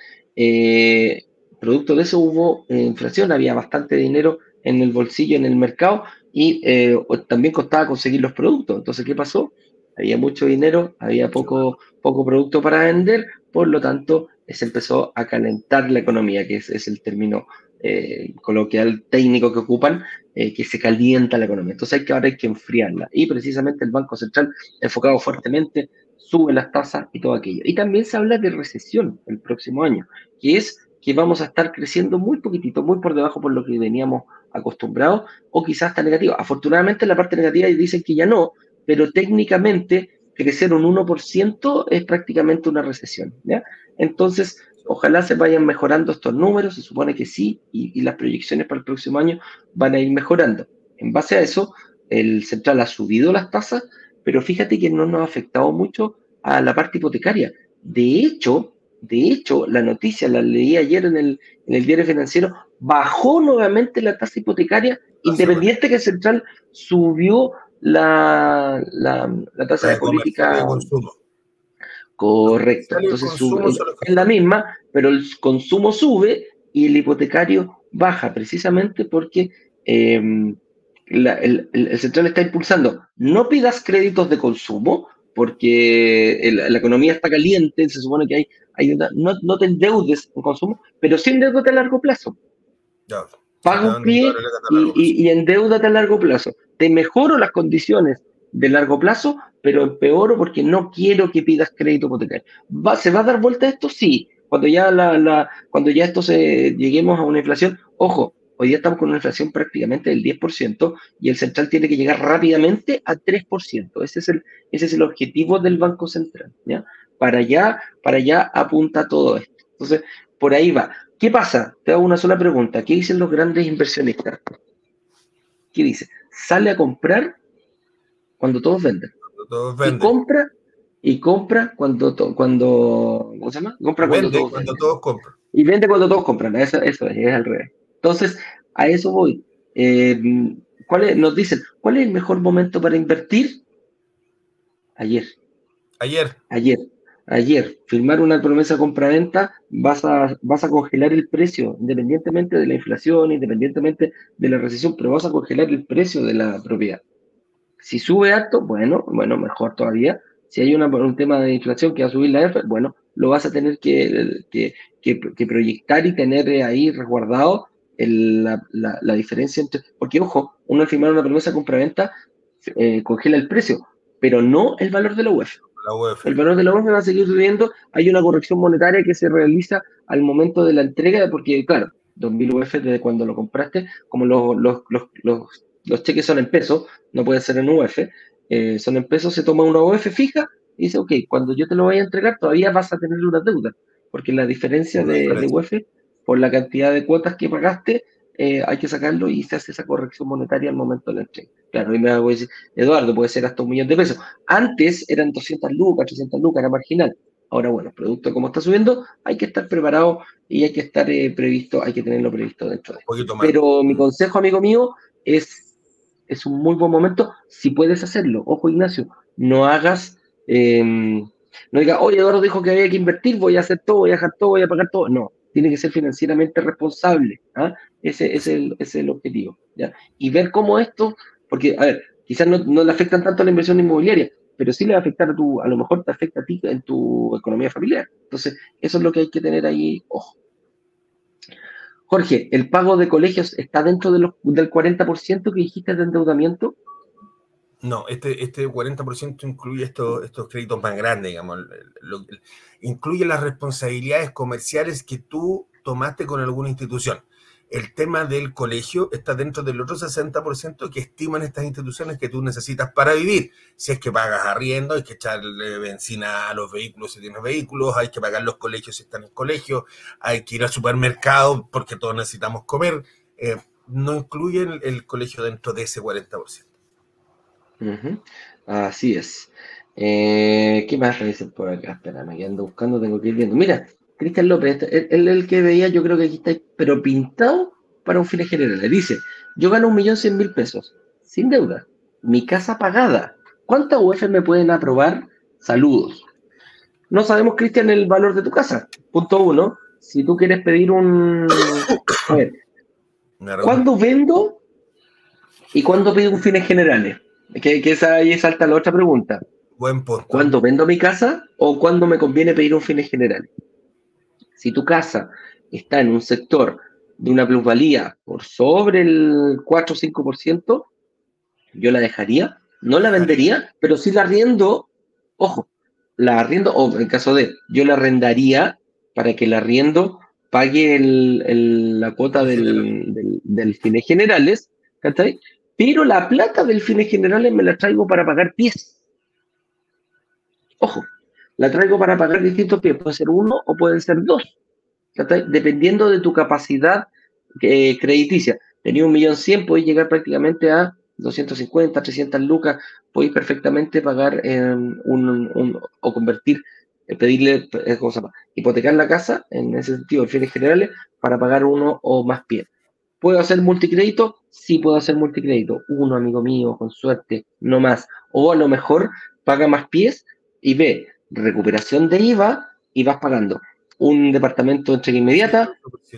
producto de eso hubo inflación, había bastante dinero en el bolsillo, en el mercado, y eh, también costaba conseguir los productos. Entonces, ¿qué pasó? Había mucho dinero, había poco, poco producto para vender, por lo tanto, se empezó a calentar la economía, que es, el término eh, coloquial técnico que ocupan, eh, que se calienta la economía. Entonces, hay que, ahora hay que enfriarla. Y precisamente el Banco Central, enfocado fuertemente, sube las tasas y todo aquello. Y también se habla de recesión el próximo año, que es que vamos a estar creciendo muy poquitito, muy por debajo por lo que veníamos acostumbrados, o quizás está negativo. Afortunadamente la parte negativa dicen que ya no, pero técnicamente crecer un 1% es prácticamente una recesión. ¿ya? Entonces, ojalá se vayan mejorando estos números, se supone que sí, y, las proyecciones para el próximo año van a ir mejorando. En base a eso, el central ha subido las tasas, pero fíjate que no nos ha afectado mucho a la parte hipotecaria. De hecho, de hecho, la noticia la leí ayer en el, en el diario financiero, bajó nuevamente la tasa hipotecaria, independiente que el central subió la, la, tasa de política. De consumo. Correcto. Entonces sube, es la misma, pero el consumo sube y el hipotecario baja, precisamente porque em, el, el, central está impulsando. No pidas créditos de consumo, porque la economía está caliente, se supone que hay, hay una, no, no te endeudes en consumo, pero sí endeudate a largo plazo. Paga un pie y, y, endeudate a largo plazo. Te mejoro las condiciones de largo plazo, pero empeoro porque no quiero que pidas crédito hipotecario. ¿Va, ¿Se va a dar vuelta esto? Sí. Cuando ya, la, cuando ya esto se lleguemos a una inflación, ojo, hoy día estamos con una inflación prácticamente del 10% y el central tiene que llegar rápidamente a 3%. Ese es el, ese es el objetivo del Banco Central. ¿ya? Para allá, para allá apunta todo esto. Entonces, por ahí va. ¿Qué pasa? Te hago una sola pregunta. ¿Qué dicen los grandes inversionistas? ¿Qué dice? Sale a comprar cuando todos venden. Cuando todos venden. Y compra, y compra cuando, cuando ¿cómo se llama? Compra cuando, todos, cuando todos, compran. Y vende cuando todos compran. Eso, eso es, es al revés. Entonces, a eso voy. Eh, ¿cuál nos dicen, ¿cuál es el mejor momento para invertir? Ayer. Ayer. Ayer ayer, firmar una promesa compra-venta, vas a, vas a congelar el precio, independientemente de la inflación, independientemente de la recesión, pero vas a congelar el precio de la propiedad. Si sube alto, bueno, bueno, mejor todavía. Si hay una, un tema de inflación que va a subir la F, bueno, lo vas a tener que, que, que, proyectar y tener ahí resguardado el, la, la, diferencia entre... Porque, ojo, uno al firmar una promesa compra-venta eh, congela el precio, pero no el valor de la UEF. El valor de la UEF va a seguir subiendo. Hay una corrección monetaria que se realiza al momento de la entrega, porque, claro, 2.000 UF desde cuando lo compraste, como los, los, los, los, cheques son en pesos, no puede ser en UF, eh, son en pesos, se toma una UF fija y dice, ok, cuando yo te lo vaya a entregar, todavía vas a tener una deuda, porque la diferencia de, de UF por la cantidad de cuotas que pagaste eh, hay que sacarlo y se hace esa corrección monetaria al momento de la entrega. Claro, y me voy a decir, Eduardo, puede ser hasta un millón de pesos. Antes eran 200 lucas, 300 lucas, era marginal. Ahora, bueno, producto como está subiendo, hay que estar preparado y hay que estar eh, previsto, hay que tenerlo previsto dentro de Pero mi consejo, amigo mío, es, es un muy buen momento si puedes hacerlo. Ojo, Ignacio, no hagas, em, no digas, oye, Eduardo dijo que había que invertir, voy a hacer todo, voy a dejar todo, voy a pagar todo. No, tiene que ser financieramente responsable. ¿ah? Ese, es el, es el objetivo. ¿ya? Y ver cómo esto, porque, a ver, quizás no, no, le afectan tanto a la inversión inmobiliaria, pero sí le va a afectar a tu, a lo mejor te afecta a ti en tu economía familiar. Entonces, eso es lo que hay que tener ahí, ojo. Jorge, ¿el pago de colegios está dentro de los, del 40% que dijiste de endeudamiento? No, este, este 40% incluye estos, estos créditos más grandes, digamos. incluye las responsabilidades comerciales que tú tomaste con alguna institución el tema del colegio está dentro del otro 60% que estiman estas instituciones que tú necesitas para vivir. Si es que pagas arriendo, hay que echarle benzina a los vehículos si tienes vehículos, hay que pagar los colegios si están en colegio, hay que ir al supermercado porque todos necesitamos comer. Eh, no incluyen el, colegio dentro de ese 40%. Así es. Eh, ¿Qué más dicen por acá? Espérame, que ando buscando, tengo que ir viendo. Mira, Cristian López, este, el, el, que veía, yo creo que aquí está, pero pintado para un fin general. Le dice, yo gano un millón cien mil pesos, sin deuda, mi casa pagada. ¿Cuántas UF me pueden aprobar? Saludos. No sabemos, Cristian, el valor de tu casa. Punto uno. Si tú quieres pedir un... A ver, ¿cuándo vendo y cuándo pido un fines generales? Que, que esa, ahí salta la otra pregunta. Buen punto. ¿Cuándo vendo mi casa o cuándo me conviene pedir un fines generales? Si tu casa está en un sector de una plusvalía por sobre el 4 o 5%, yo la dejaría, no la vendería, pero sí la arriendo, ojo, la arriendo, o en caso de, yo la arrendaría para que la arriendo pague la cuota del, del, fines generales, pero la plata del fines generales me la traigo para pagar pies. Ojo, la traigo para pagar distintos pies. Puede ser uno o pueden ser dos. Dependiendo de tu capacidad eh, crediticia. Tenía un millón cien, podéis llegar prácticamente a 250, 300 lucas. Podéis perfectamente pagar un, o convertir, eh, pedirle, eh, ¿cómo se? Hipotecar la casa, en ese sentido, en fines generales, para pagar uno o más pies. ¿Puedo hacer multicrédito? Sí, puedo hacer multicrédito. Uno, amigo mío, con suerte, no más. O a lo mejor paga más pies y ve recuperación de IVA y vas pagando un departamento de entrega inmediata,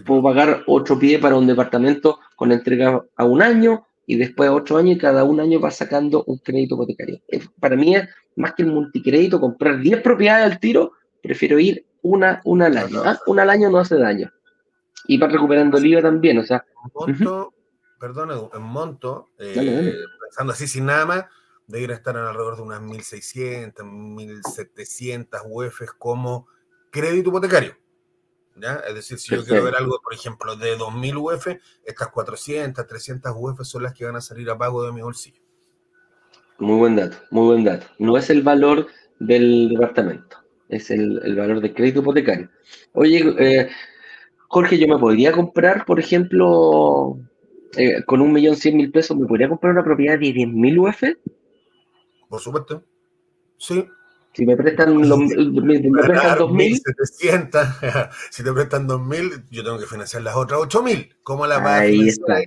puedo pagar otro pie para un departamento con entrega a un año y después a otro año y cada un año vas sacando un crédito hipotecario. Para mí es más que el multicrédito, comprar 10 propiedades al tiro, prefiero ir una, una al año. ¿ah? Una al año no hace daño. Y vas recuperando el IVA también, o sea. Monto, perdón, en monto, eh, pensando así sin nada más, debería estar alrededor de unas 1.600, 1.700 UFs como crédito hipotecario. ¿ya? Es decir, si yo quiero ver algo, por ejemplo, de 2.000 UF, estas 400, 300 UF son las que van a salir a pago de mi bolsillo. Muy buen dato, muy buen dato. No es el valor del departamento, es el, valor del crédito hipotecario. Oye, eh, Jorge, yo me podría comprar, por ejemplo, eh, con un millón cien mil pesos, ¿me podría comprar una propiedad de 10.000 UF? Por supuesto. Sí. Si me prestan, los, me, prestan 2.000. si te prestan 2.000, yo tengo que financiar las otras 8.000. ¿Cómo la vas ahí Está.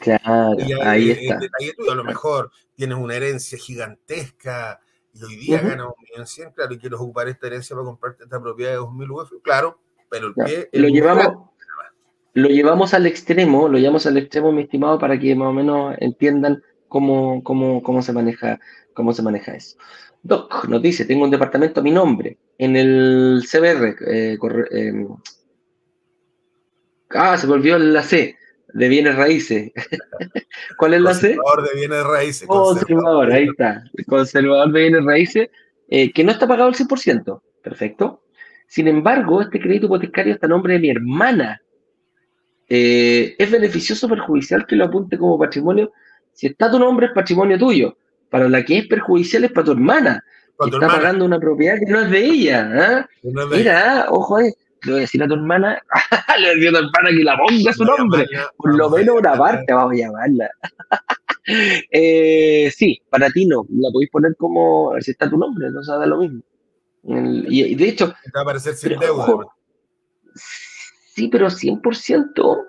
Claro, ahí está. El detalle tuyo, a lo mejor tienes una herencia gigantesca y hoy día ganas un millón cien, claro, y quieres ocupar esta herencia para comprarte esta propiedad de 2.000 UF, claro, pero el pie... lo llevamos... Lo llevamos al extremo, lo llevamos al extremo, mi estimado, para que más o menos entiendan cómo, cómo, cómo se maneja, cómo se maneja eso. Doc nos dice, tengo un departamento a mi nombre en el CBR. Eh, eh, ah, se volvió la C de bienes raíces. ¿Cuál es la C? Conservador de bienes raíces. Conservador, ahí está. Conservador de bienes raíces, eh, que no está pagado al 100%. Perfecto. Sin embargo, este crédito hipotecario está a nombre de mi hermana. ¿Es beneficioso o perjudicial que lo apunte como patrimonio? Si está tu nombre, es patrimonio tuyo para la que es perjudicial es para tu hermana. que está pagando una propiedad que no es de ella. ¿ah? Mira, ojo, eh, le voy a decir a tu hermana, le voy a decir a tu hermana que la ponga su nombre. Por lo menos una parte vamos a llamarla. eh, sí, para ti no. La podéis poner como, a ver si está tu nombre, no se da lo mismo. y, de hecho... va a aparecer sin deuda. sí, pero 100%.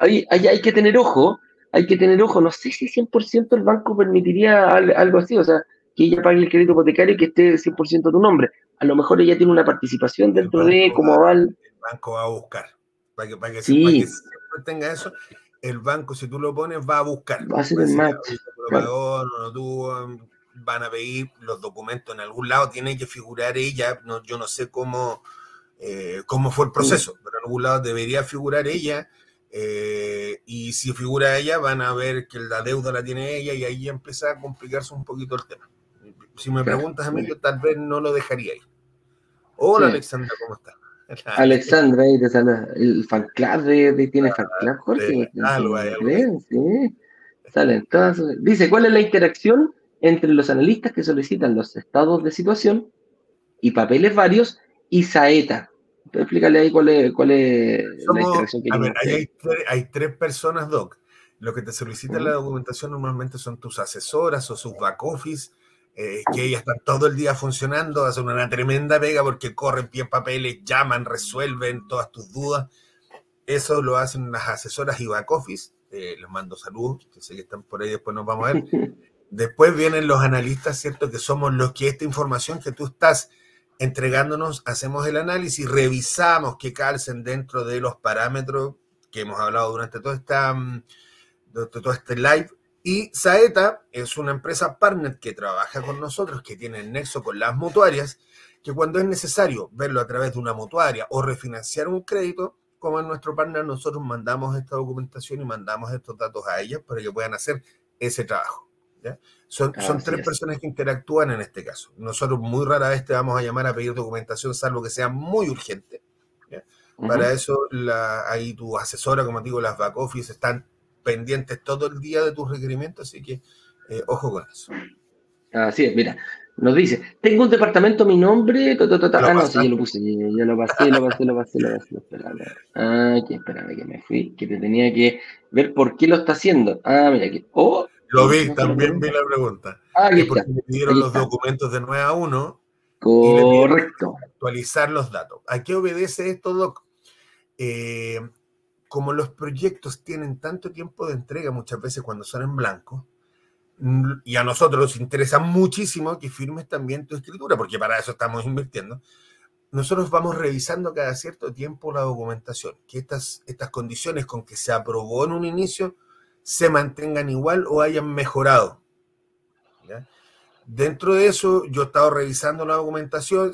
Hay, hay, hay que tener ojo, hay que tener ojo, no sé si 100% el banco permitiría algo así, o sea, que ella pague el crédito hipotecario y que esté 100% tu nombre. A lo mejor ella tiene una participación dentro de como aval. El banco va a buscar, para que, para que, siempre tenga eso, el banco, si tú lo pones, va a buscar. Va a ser el match. No, no tuvo, van a pedir los documentos en algún lado, tiene que figurar ella, no, yo no sé cómo, eh, cómo fue el proceso, pero en algún lado debería figurar ella, eh, y si figura ella, van a ver que la deuda la tiene ella y ahí empieza a complicarse un poquito el tema. Si me preguntas a mí, yo tal vez no lo dejaría ahí. Hola Alexandra, ¿cómo estás? Alexandra, ahí te sale el fan club de, tiene fan club, Jorge. Sí, Salen todas. Dice, ¿cuál es la interacción entre los analistas que solicitan los estados de situación y papeles varios y Saeta? Explícale ahí cuál es, cuál es la interacción que a ver, hay, hay, tres personas, Doc. Los que te solicitan la documentación normalmente son tus asesoras o sus back office eh, que ellas están todo el día funcionando, hacen una tremenda pega porque corren pie papeles, llaman, resuelven todas tus dudas. Eso lo hacen las asesoras y back office. Eh, les mando saludos, que sé que están por ahí, después nos vamos a ver. Después vienen los analistas, ¿cierto? Que somos los que esta información que tú estás entregándonos, hacemos el análisis, revisamos que calcen dentro de los parámetros que hemos hablado durante todo, esta, mm, todo este live y Saeta es una empresa partner que trabaja con nosotros, que tiene el nexo con las mutuarias, que cuando es necesario verlo a través de una mutuaria o refinanciar un crédito, como es nuestro partner, nosotros mandamos esta documentación y mandamos estos datos a ellas para que puedan hacer ese trabajo. Son, son tres personas que interactúan en este caso. Nosotros muy rara vez te vamos a llamar a pedir documentación, salvo que sea muy urgente. Para eso, la, ahí tu asesora, como digo, las back office están pendientes todo el día de tus requerimientos, así que eh, ojo con eso. Así es, mira, nos dice, tengo un departamento a mi nombre, ah, no, sí, yo lo puse, yo, lo pasé, lo pasé, lo pasé, lo pasé, espérame, ah, que espérame que me fui, que te tenía que ver por qué lo está haciendo, ah, mira aquí, oh, lo vi, también vi la pregunta. Ah, aquí porque me pidieron los documentos de 9 a 1. Correcto. actualizar los datos. ¿A qué obedece esto, Doc? Eh, como los proyectos tienen tanto tiempo de entrega muchas veces cuando son en blanco, y a nosotros nos interesa muchísimo que firmes también tu escritura, porque para eso estamos invirtiendo, nosotros vamos revisando cada cierto tiempo la documentación, que estas, estas condiciones con que se aprobó en un inicio se mantengan igual o hayan mejorado. Dentro de eso, yo he estado revisando la documentación,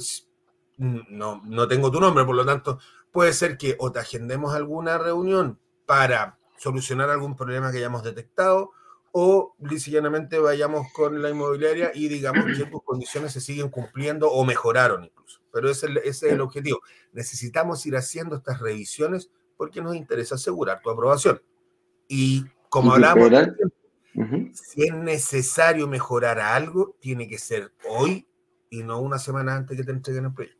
no, no tengo tu nombre, por lo tanto, puede ser que o te agendemos alguna reunión para solucionar algún problema que hayamos detectado o llanamente vayamos con la inmobiliaria y digamos que tus condiciones se siguen cumpliendo o mejoraron incluso. Pero ese, es el objetivo. Necesitamos ir haciendo estas revisiones porque nos interesa asegurar tu aprobación. Y como hablamos, si es necesario mejorar algo, tiene que ser hoy y no una semana antes que te entreguen el proyecto.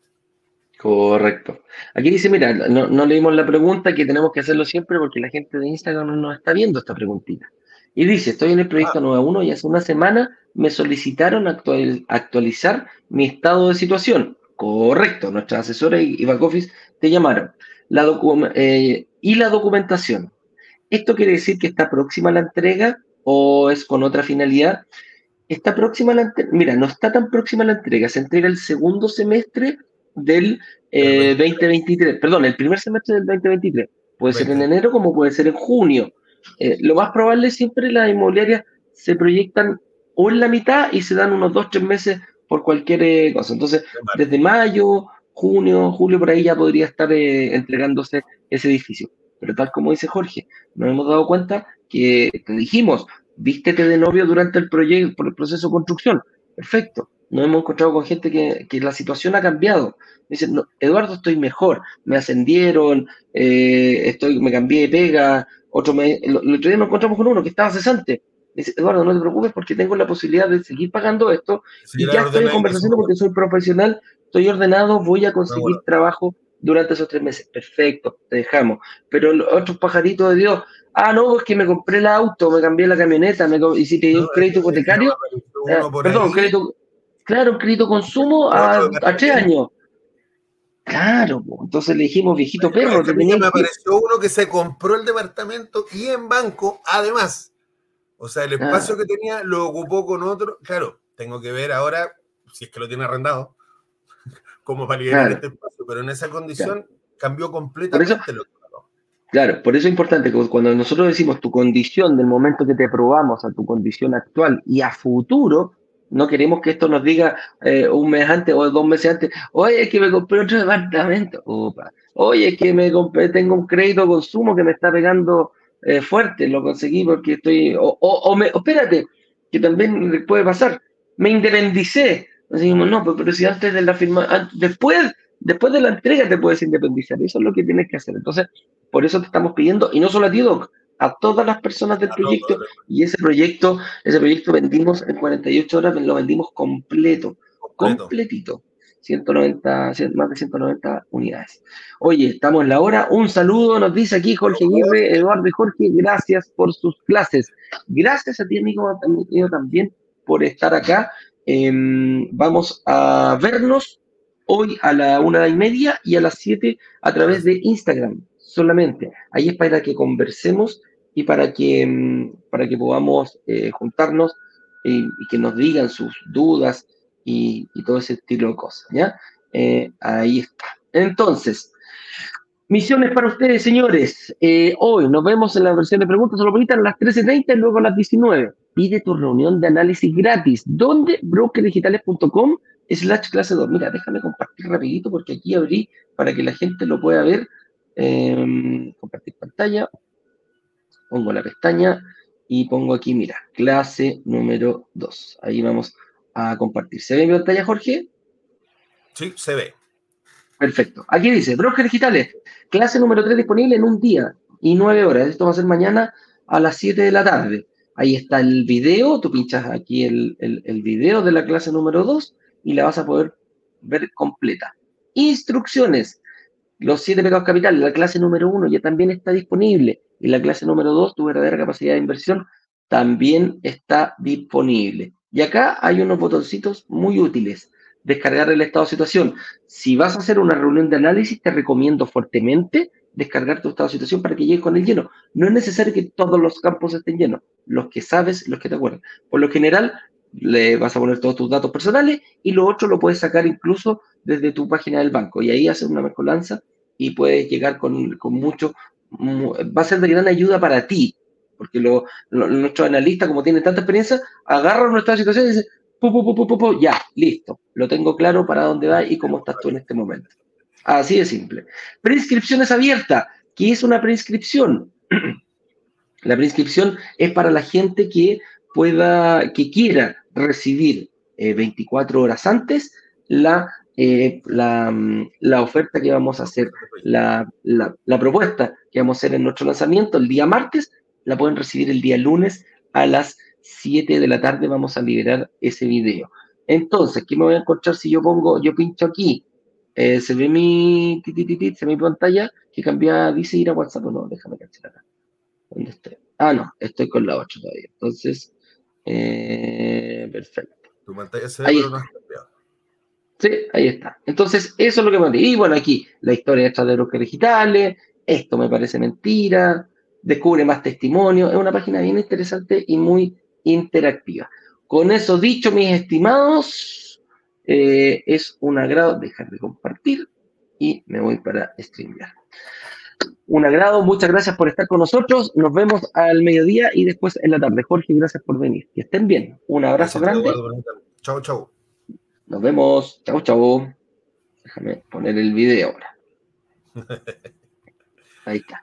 Correcto. Aquí dice, mira, no, leímos la pregunta, que tenemos que hacerlo siempre porque la gente de Instagram no nos está viendo esta preguntita. Y dice, estoy en el proyecto ah. 1 y hace una semana me solicitaron actualizar mi estado de situación. Correcto, nuestra asesora y back office te llamaron. La eh, y la documentación. ¿Esto quiere decir que está próxima la entrega o es con otra finalidad? Está próxima la entrega. Mira, no está tan próxima la entrega. Se entrega el segundo semestre del 2023, eh, perdón, el primer semestre del 2023. Puede ser en enero como puede ser en junio. Eh, lo más probable siempre las inmobiliarias se proyectan o en la mitad y se dan unos dos, tres meses por cualquier eh, cosa. Entonces, desde mayo, junio, julio, por ahí ya podría estar entregándose ese edificio. Pero tal como dice Jorge, nos hemos dado cuenta que te dijimos, vístete de novio durante el proyecto, por el proceso de construcción. Perfecto nos hemos encontrado con gente que, que la situación ha cambiado. Dicen, no, Eduardo, estoy mejor, me ascendieron, eh, estoy, me cambié de pega, otro me, el, otro día nos encontramos con uno que estaba cesante. Dice, Eduardo, no te preocupes porque tengo la posibilidad de seguir pagando esto y ya estoy en conversación porque soy profesional, estoy ordenado, voy a conseguir trabajo durante esos tres meses. Perfecto, te dejamos. Pero los otros pajaritos de Dios, ah, no, es que me compré el auto, me cambié la camioneta, me, y si te un crédito hipotecario, ah, perdón, crédito, Claro, crédito consumo a, a tres años. Claro, entonces le dijimos viejito perro. Que me apareció uno que se compró el departamento y en banco, además. O sea, el espacio que tenía lo ocupó con otro. Claro, tengo que ver ahora, si es que lo tiene arrendado, cómo va a liberar este espacio. Pero en esa condición cambió completamente lo que Claro, por eso es importante que cuando nosotros decimos tu condición del momento que te probamos a tu condición actual y a futuro, No queremos que esto nos diga eh, un mes antes o dos meses antes, oye, es que me compré otro departamento. Oye, es que me compré, tengo un crédito de consumo que me está pegando eh, fuerte, lo conseguí porque estoy, o, o, me, espérate, que también puede pasar, me independicé. Decimos, no, pero, si antes de la firma, después, después de la entrega te puedes independizar, eso es lo que tienes que hacer. Entonces, por eso te estamos pidiendo, y no solo a ti, Doc, a todas las personas del proyecto y ese proyecto, ese proyecto vendimos en 48 horas, lo vendimos completo, completito. 190, más de 190 unidades. Oye, estamos en la hora. Un saludo, nos dice aquí Jorge Aguirre, Eduardo y Jorge, gracias por sus clases. Gracias a ti, amigo, también por estar acá. Em, vamos a vernos hoy a la una y media y a las siete a través de Instagram solamente. Ahí es para que conversemos y para que, mm, para que podamos eh, juntarnos y, que nos digan sus dudas y, todo ese estilo de cosas, ¿ya? Eh, ahí está. Entonces, misiones para ustedes, señores. Eh, hoy nos vemos en la versión de preguntas, solo a las 13.30 y luego a las 19. Pide tu reunión de análisis gratis. ¿Dónde? brokerdigitales.com slash clase 2. Mira, déjame compartir rapidito porque aquí abrí para que la gente lo pueda ver. compartir pantalla pongo la pestaña y pongo aquí, mira, clase número 2. Ahí vamos a compartir. ¿Se ve mi pantalla, Jorge? Sí, se ve. Perfecto. Aquí dice, brokers digitales, clase número 3 disponible en un día y nueve horas. Esto va a ser mañana a las 7 de la tarde. Ahí está el video, tú pinchas aquí el, el, el video de la clase número 2 y la vas a poder ver completa. Instrucciones. Los siete pecados capitales, la clase número 1 ya también está disponible y la clase número 2, tu verdadera capacidad de inversión, también está disponible. Y acá hay unos botoncitos muy útiles. Descargar el estado de situación. Si vas a hacer una reunión de análisis, te recomiendo fuertemente descargar tu estado de situación para que llegues con el lleno. No es necesario que todos los campos estén llenos, los que sabes, los que te acuerdas. Por lo general, le vas a poner todos tus datos personales y lo otro lo puedes sacar incluso desde tu página del banco y ahí hacer una mezcolanza y puedes llegar con, con mucho va a ser de gran ayuda para ti, porque lo, nuestros analistas, como tienen tanta experiencia, agarran nuestra situación y dicen, pu, ya, listo, lo tengo claro para dónde va y cómo estás tú en este momento. Así de simple. Preinscripción es abierta. ¿Qué es una preinscripción? la preinscripción es para la gente que pueda, que quiera recibir 24 eh, horas antes la eh, mm, la, oferta que vamos a hacer, la, propuesta que vamos a hacer en nuestro lanzamiento el día martes, la pueden recibir el día lunes a las 7 de la tarde. Vamos a liberar ese video. Entonces, ¿qué me voy a encontrar si yo pongo, yo pincho aquí? Eh, se ve mi, se ve mi pantalla que cambia, dice ir a WhatsApp o no, déjame cancelar acá. ¿Dónde estoy? Ah, no, estoy con la 8 todavía. Entonces, eh, perfecto. Tu pantalla se ve, pero no cambiado. Sí, ahí está. Entonces, eso es lo que me Y bueno, aquí la historia detrás de brokers digitales, esto me parece mentira, descubre más testimonio. Es una página bien interesante y muy interactiva. Con eso dicho, mis estimados, eh, es un agrado dejar de compartir y me voy para StreamYard. Un agrado, muchas gracias por estar con nosotros. Nos vemos al mediodía y después en la tarde. Jorge, gracias por venir. Que estén bien. Un abrazo grande. Chao, chao. Nos vemos. Chau, chau. Déjame poner el video ahora. Ahí está.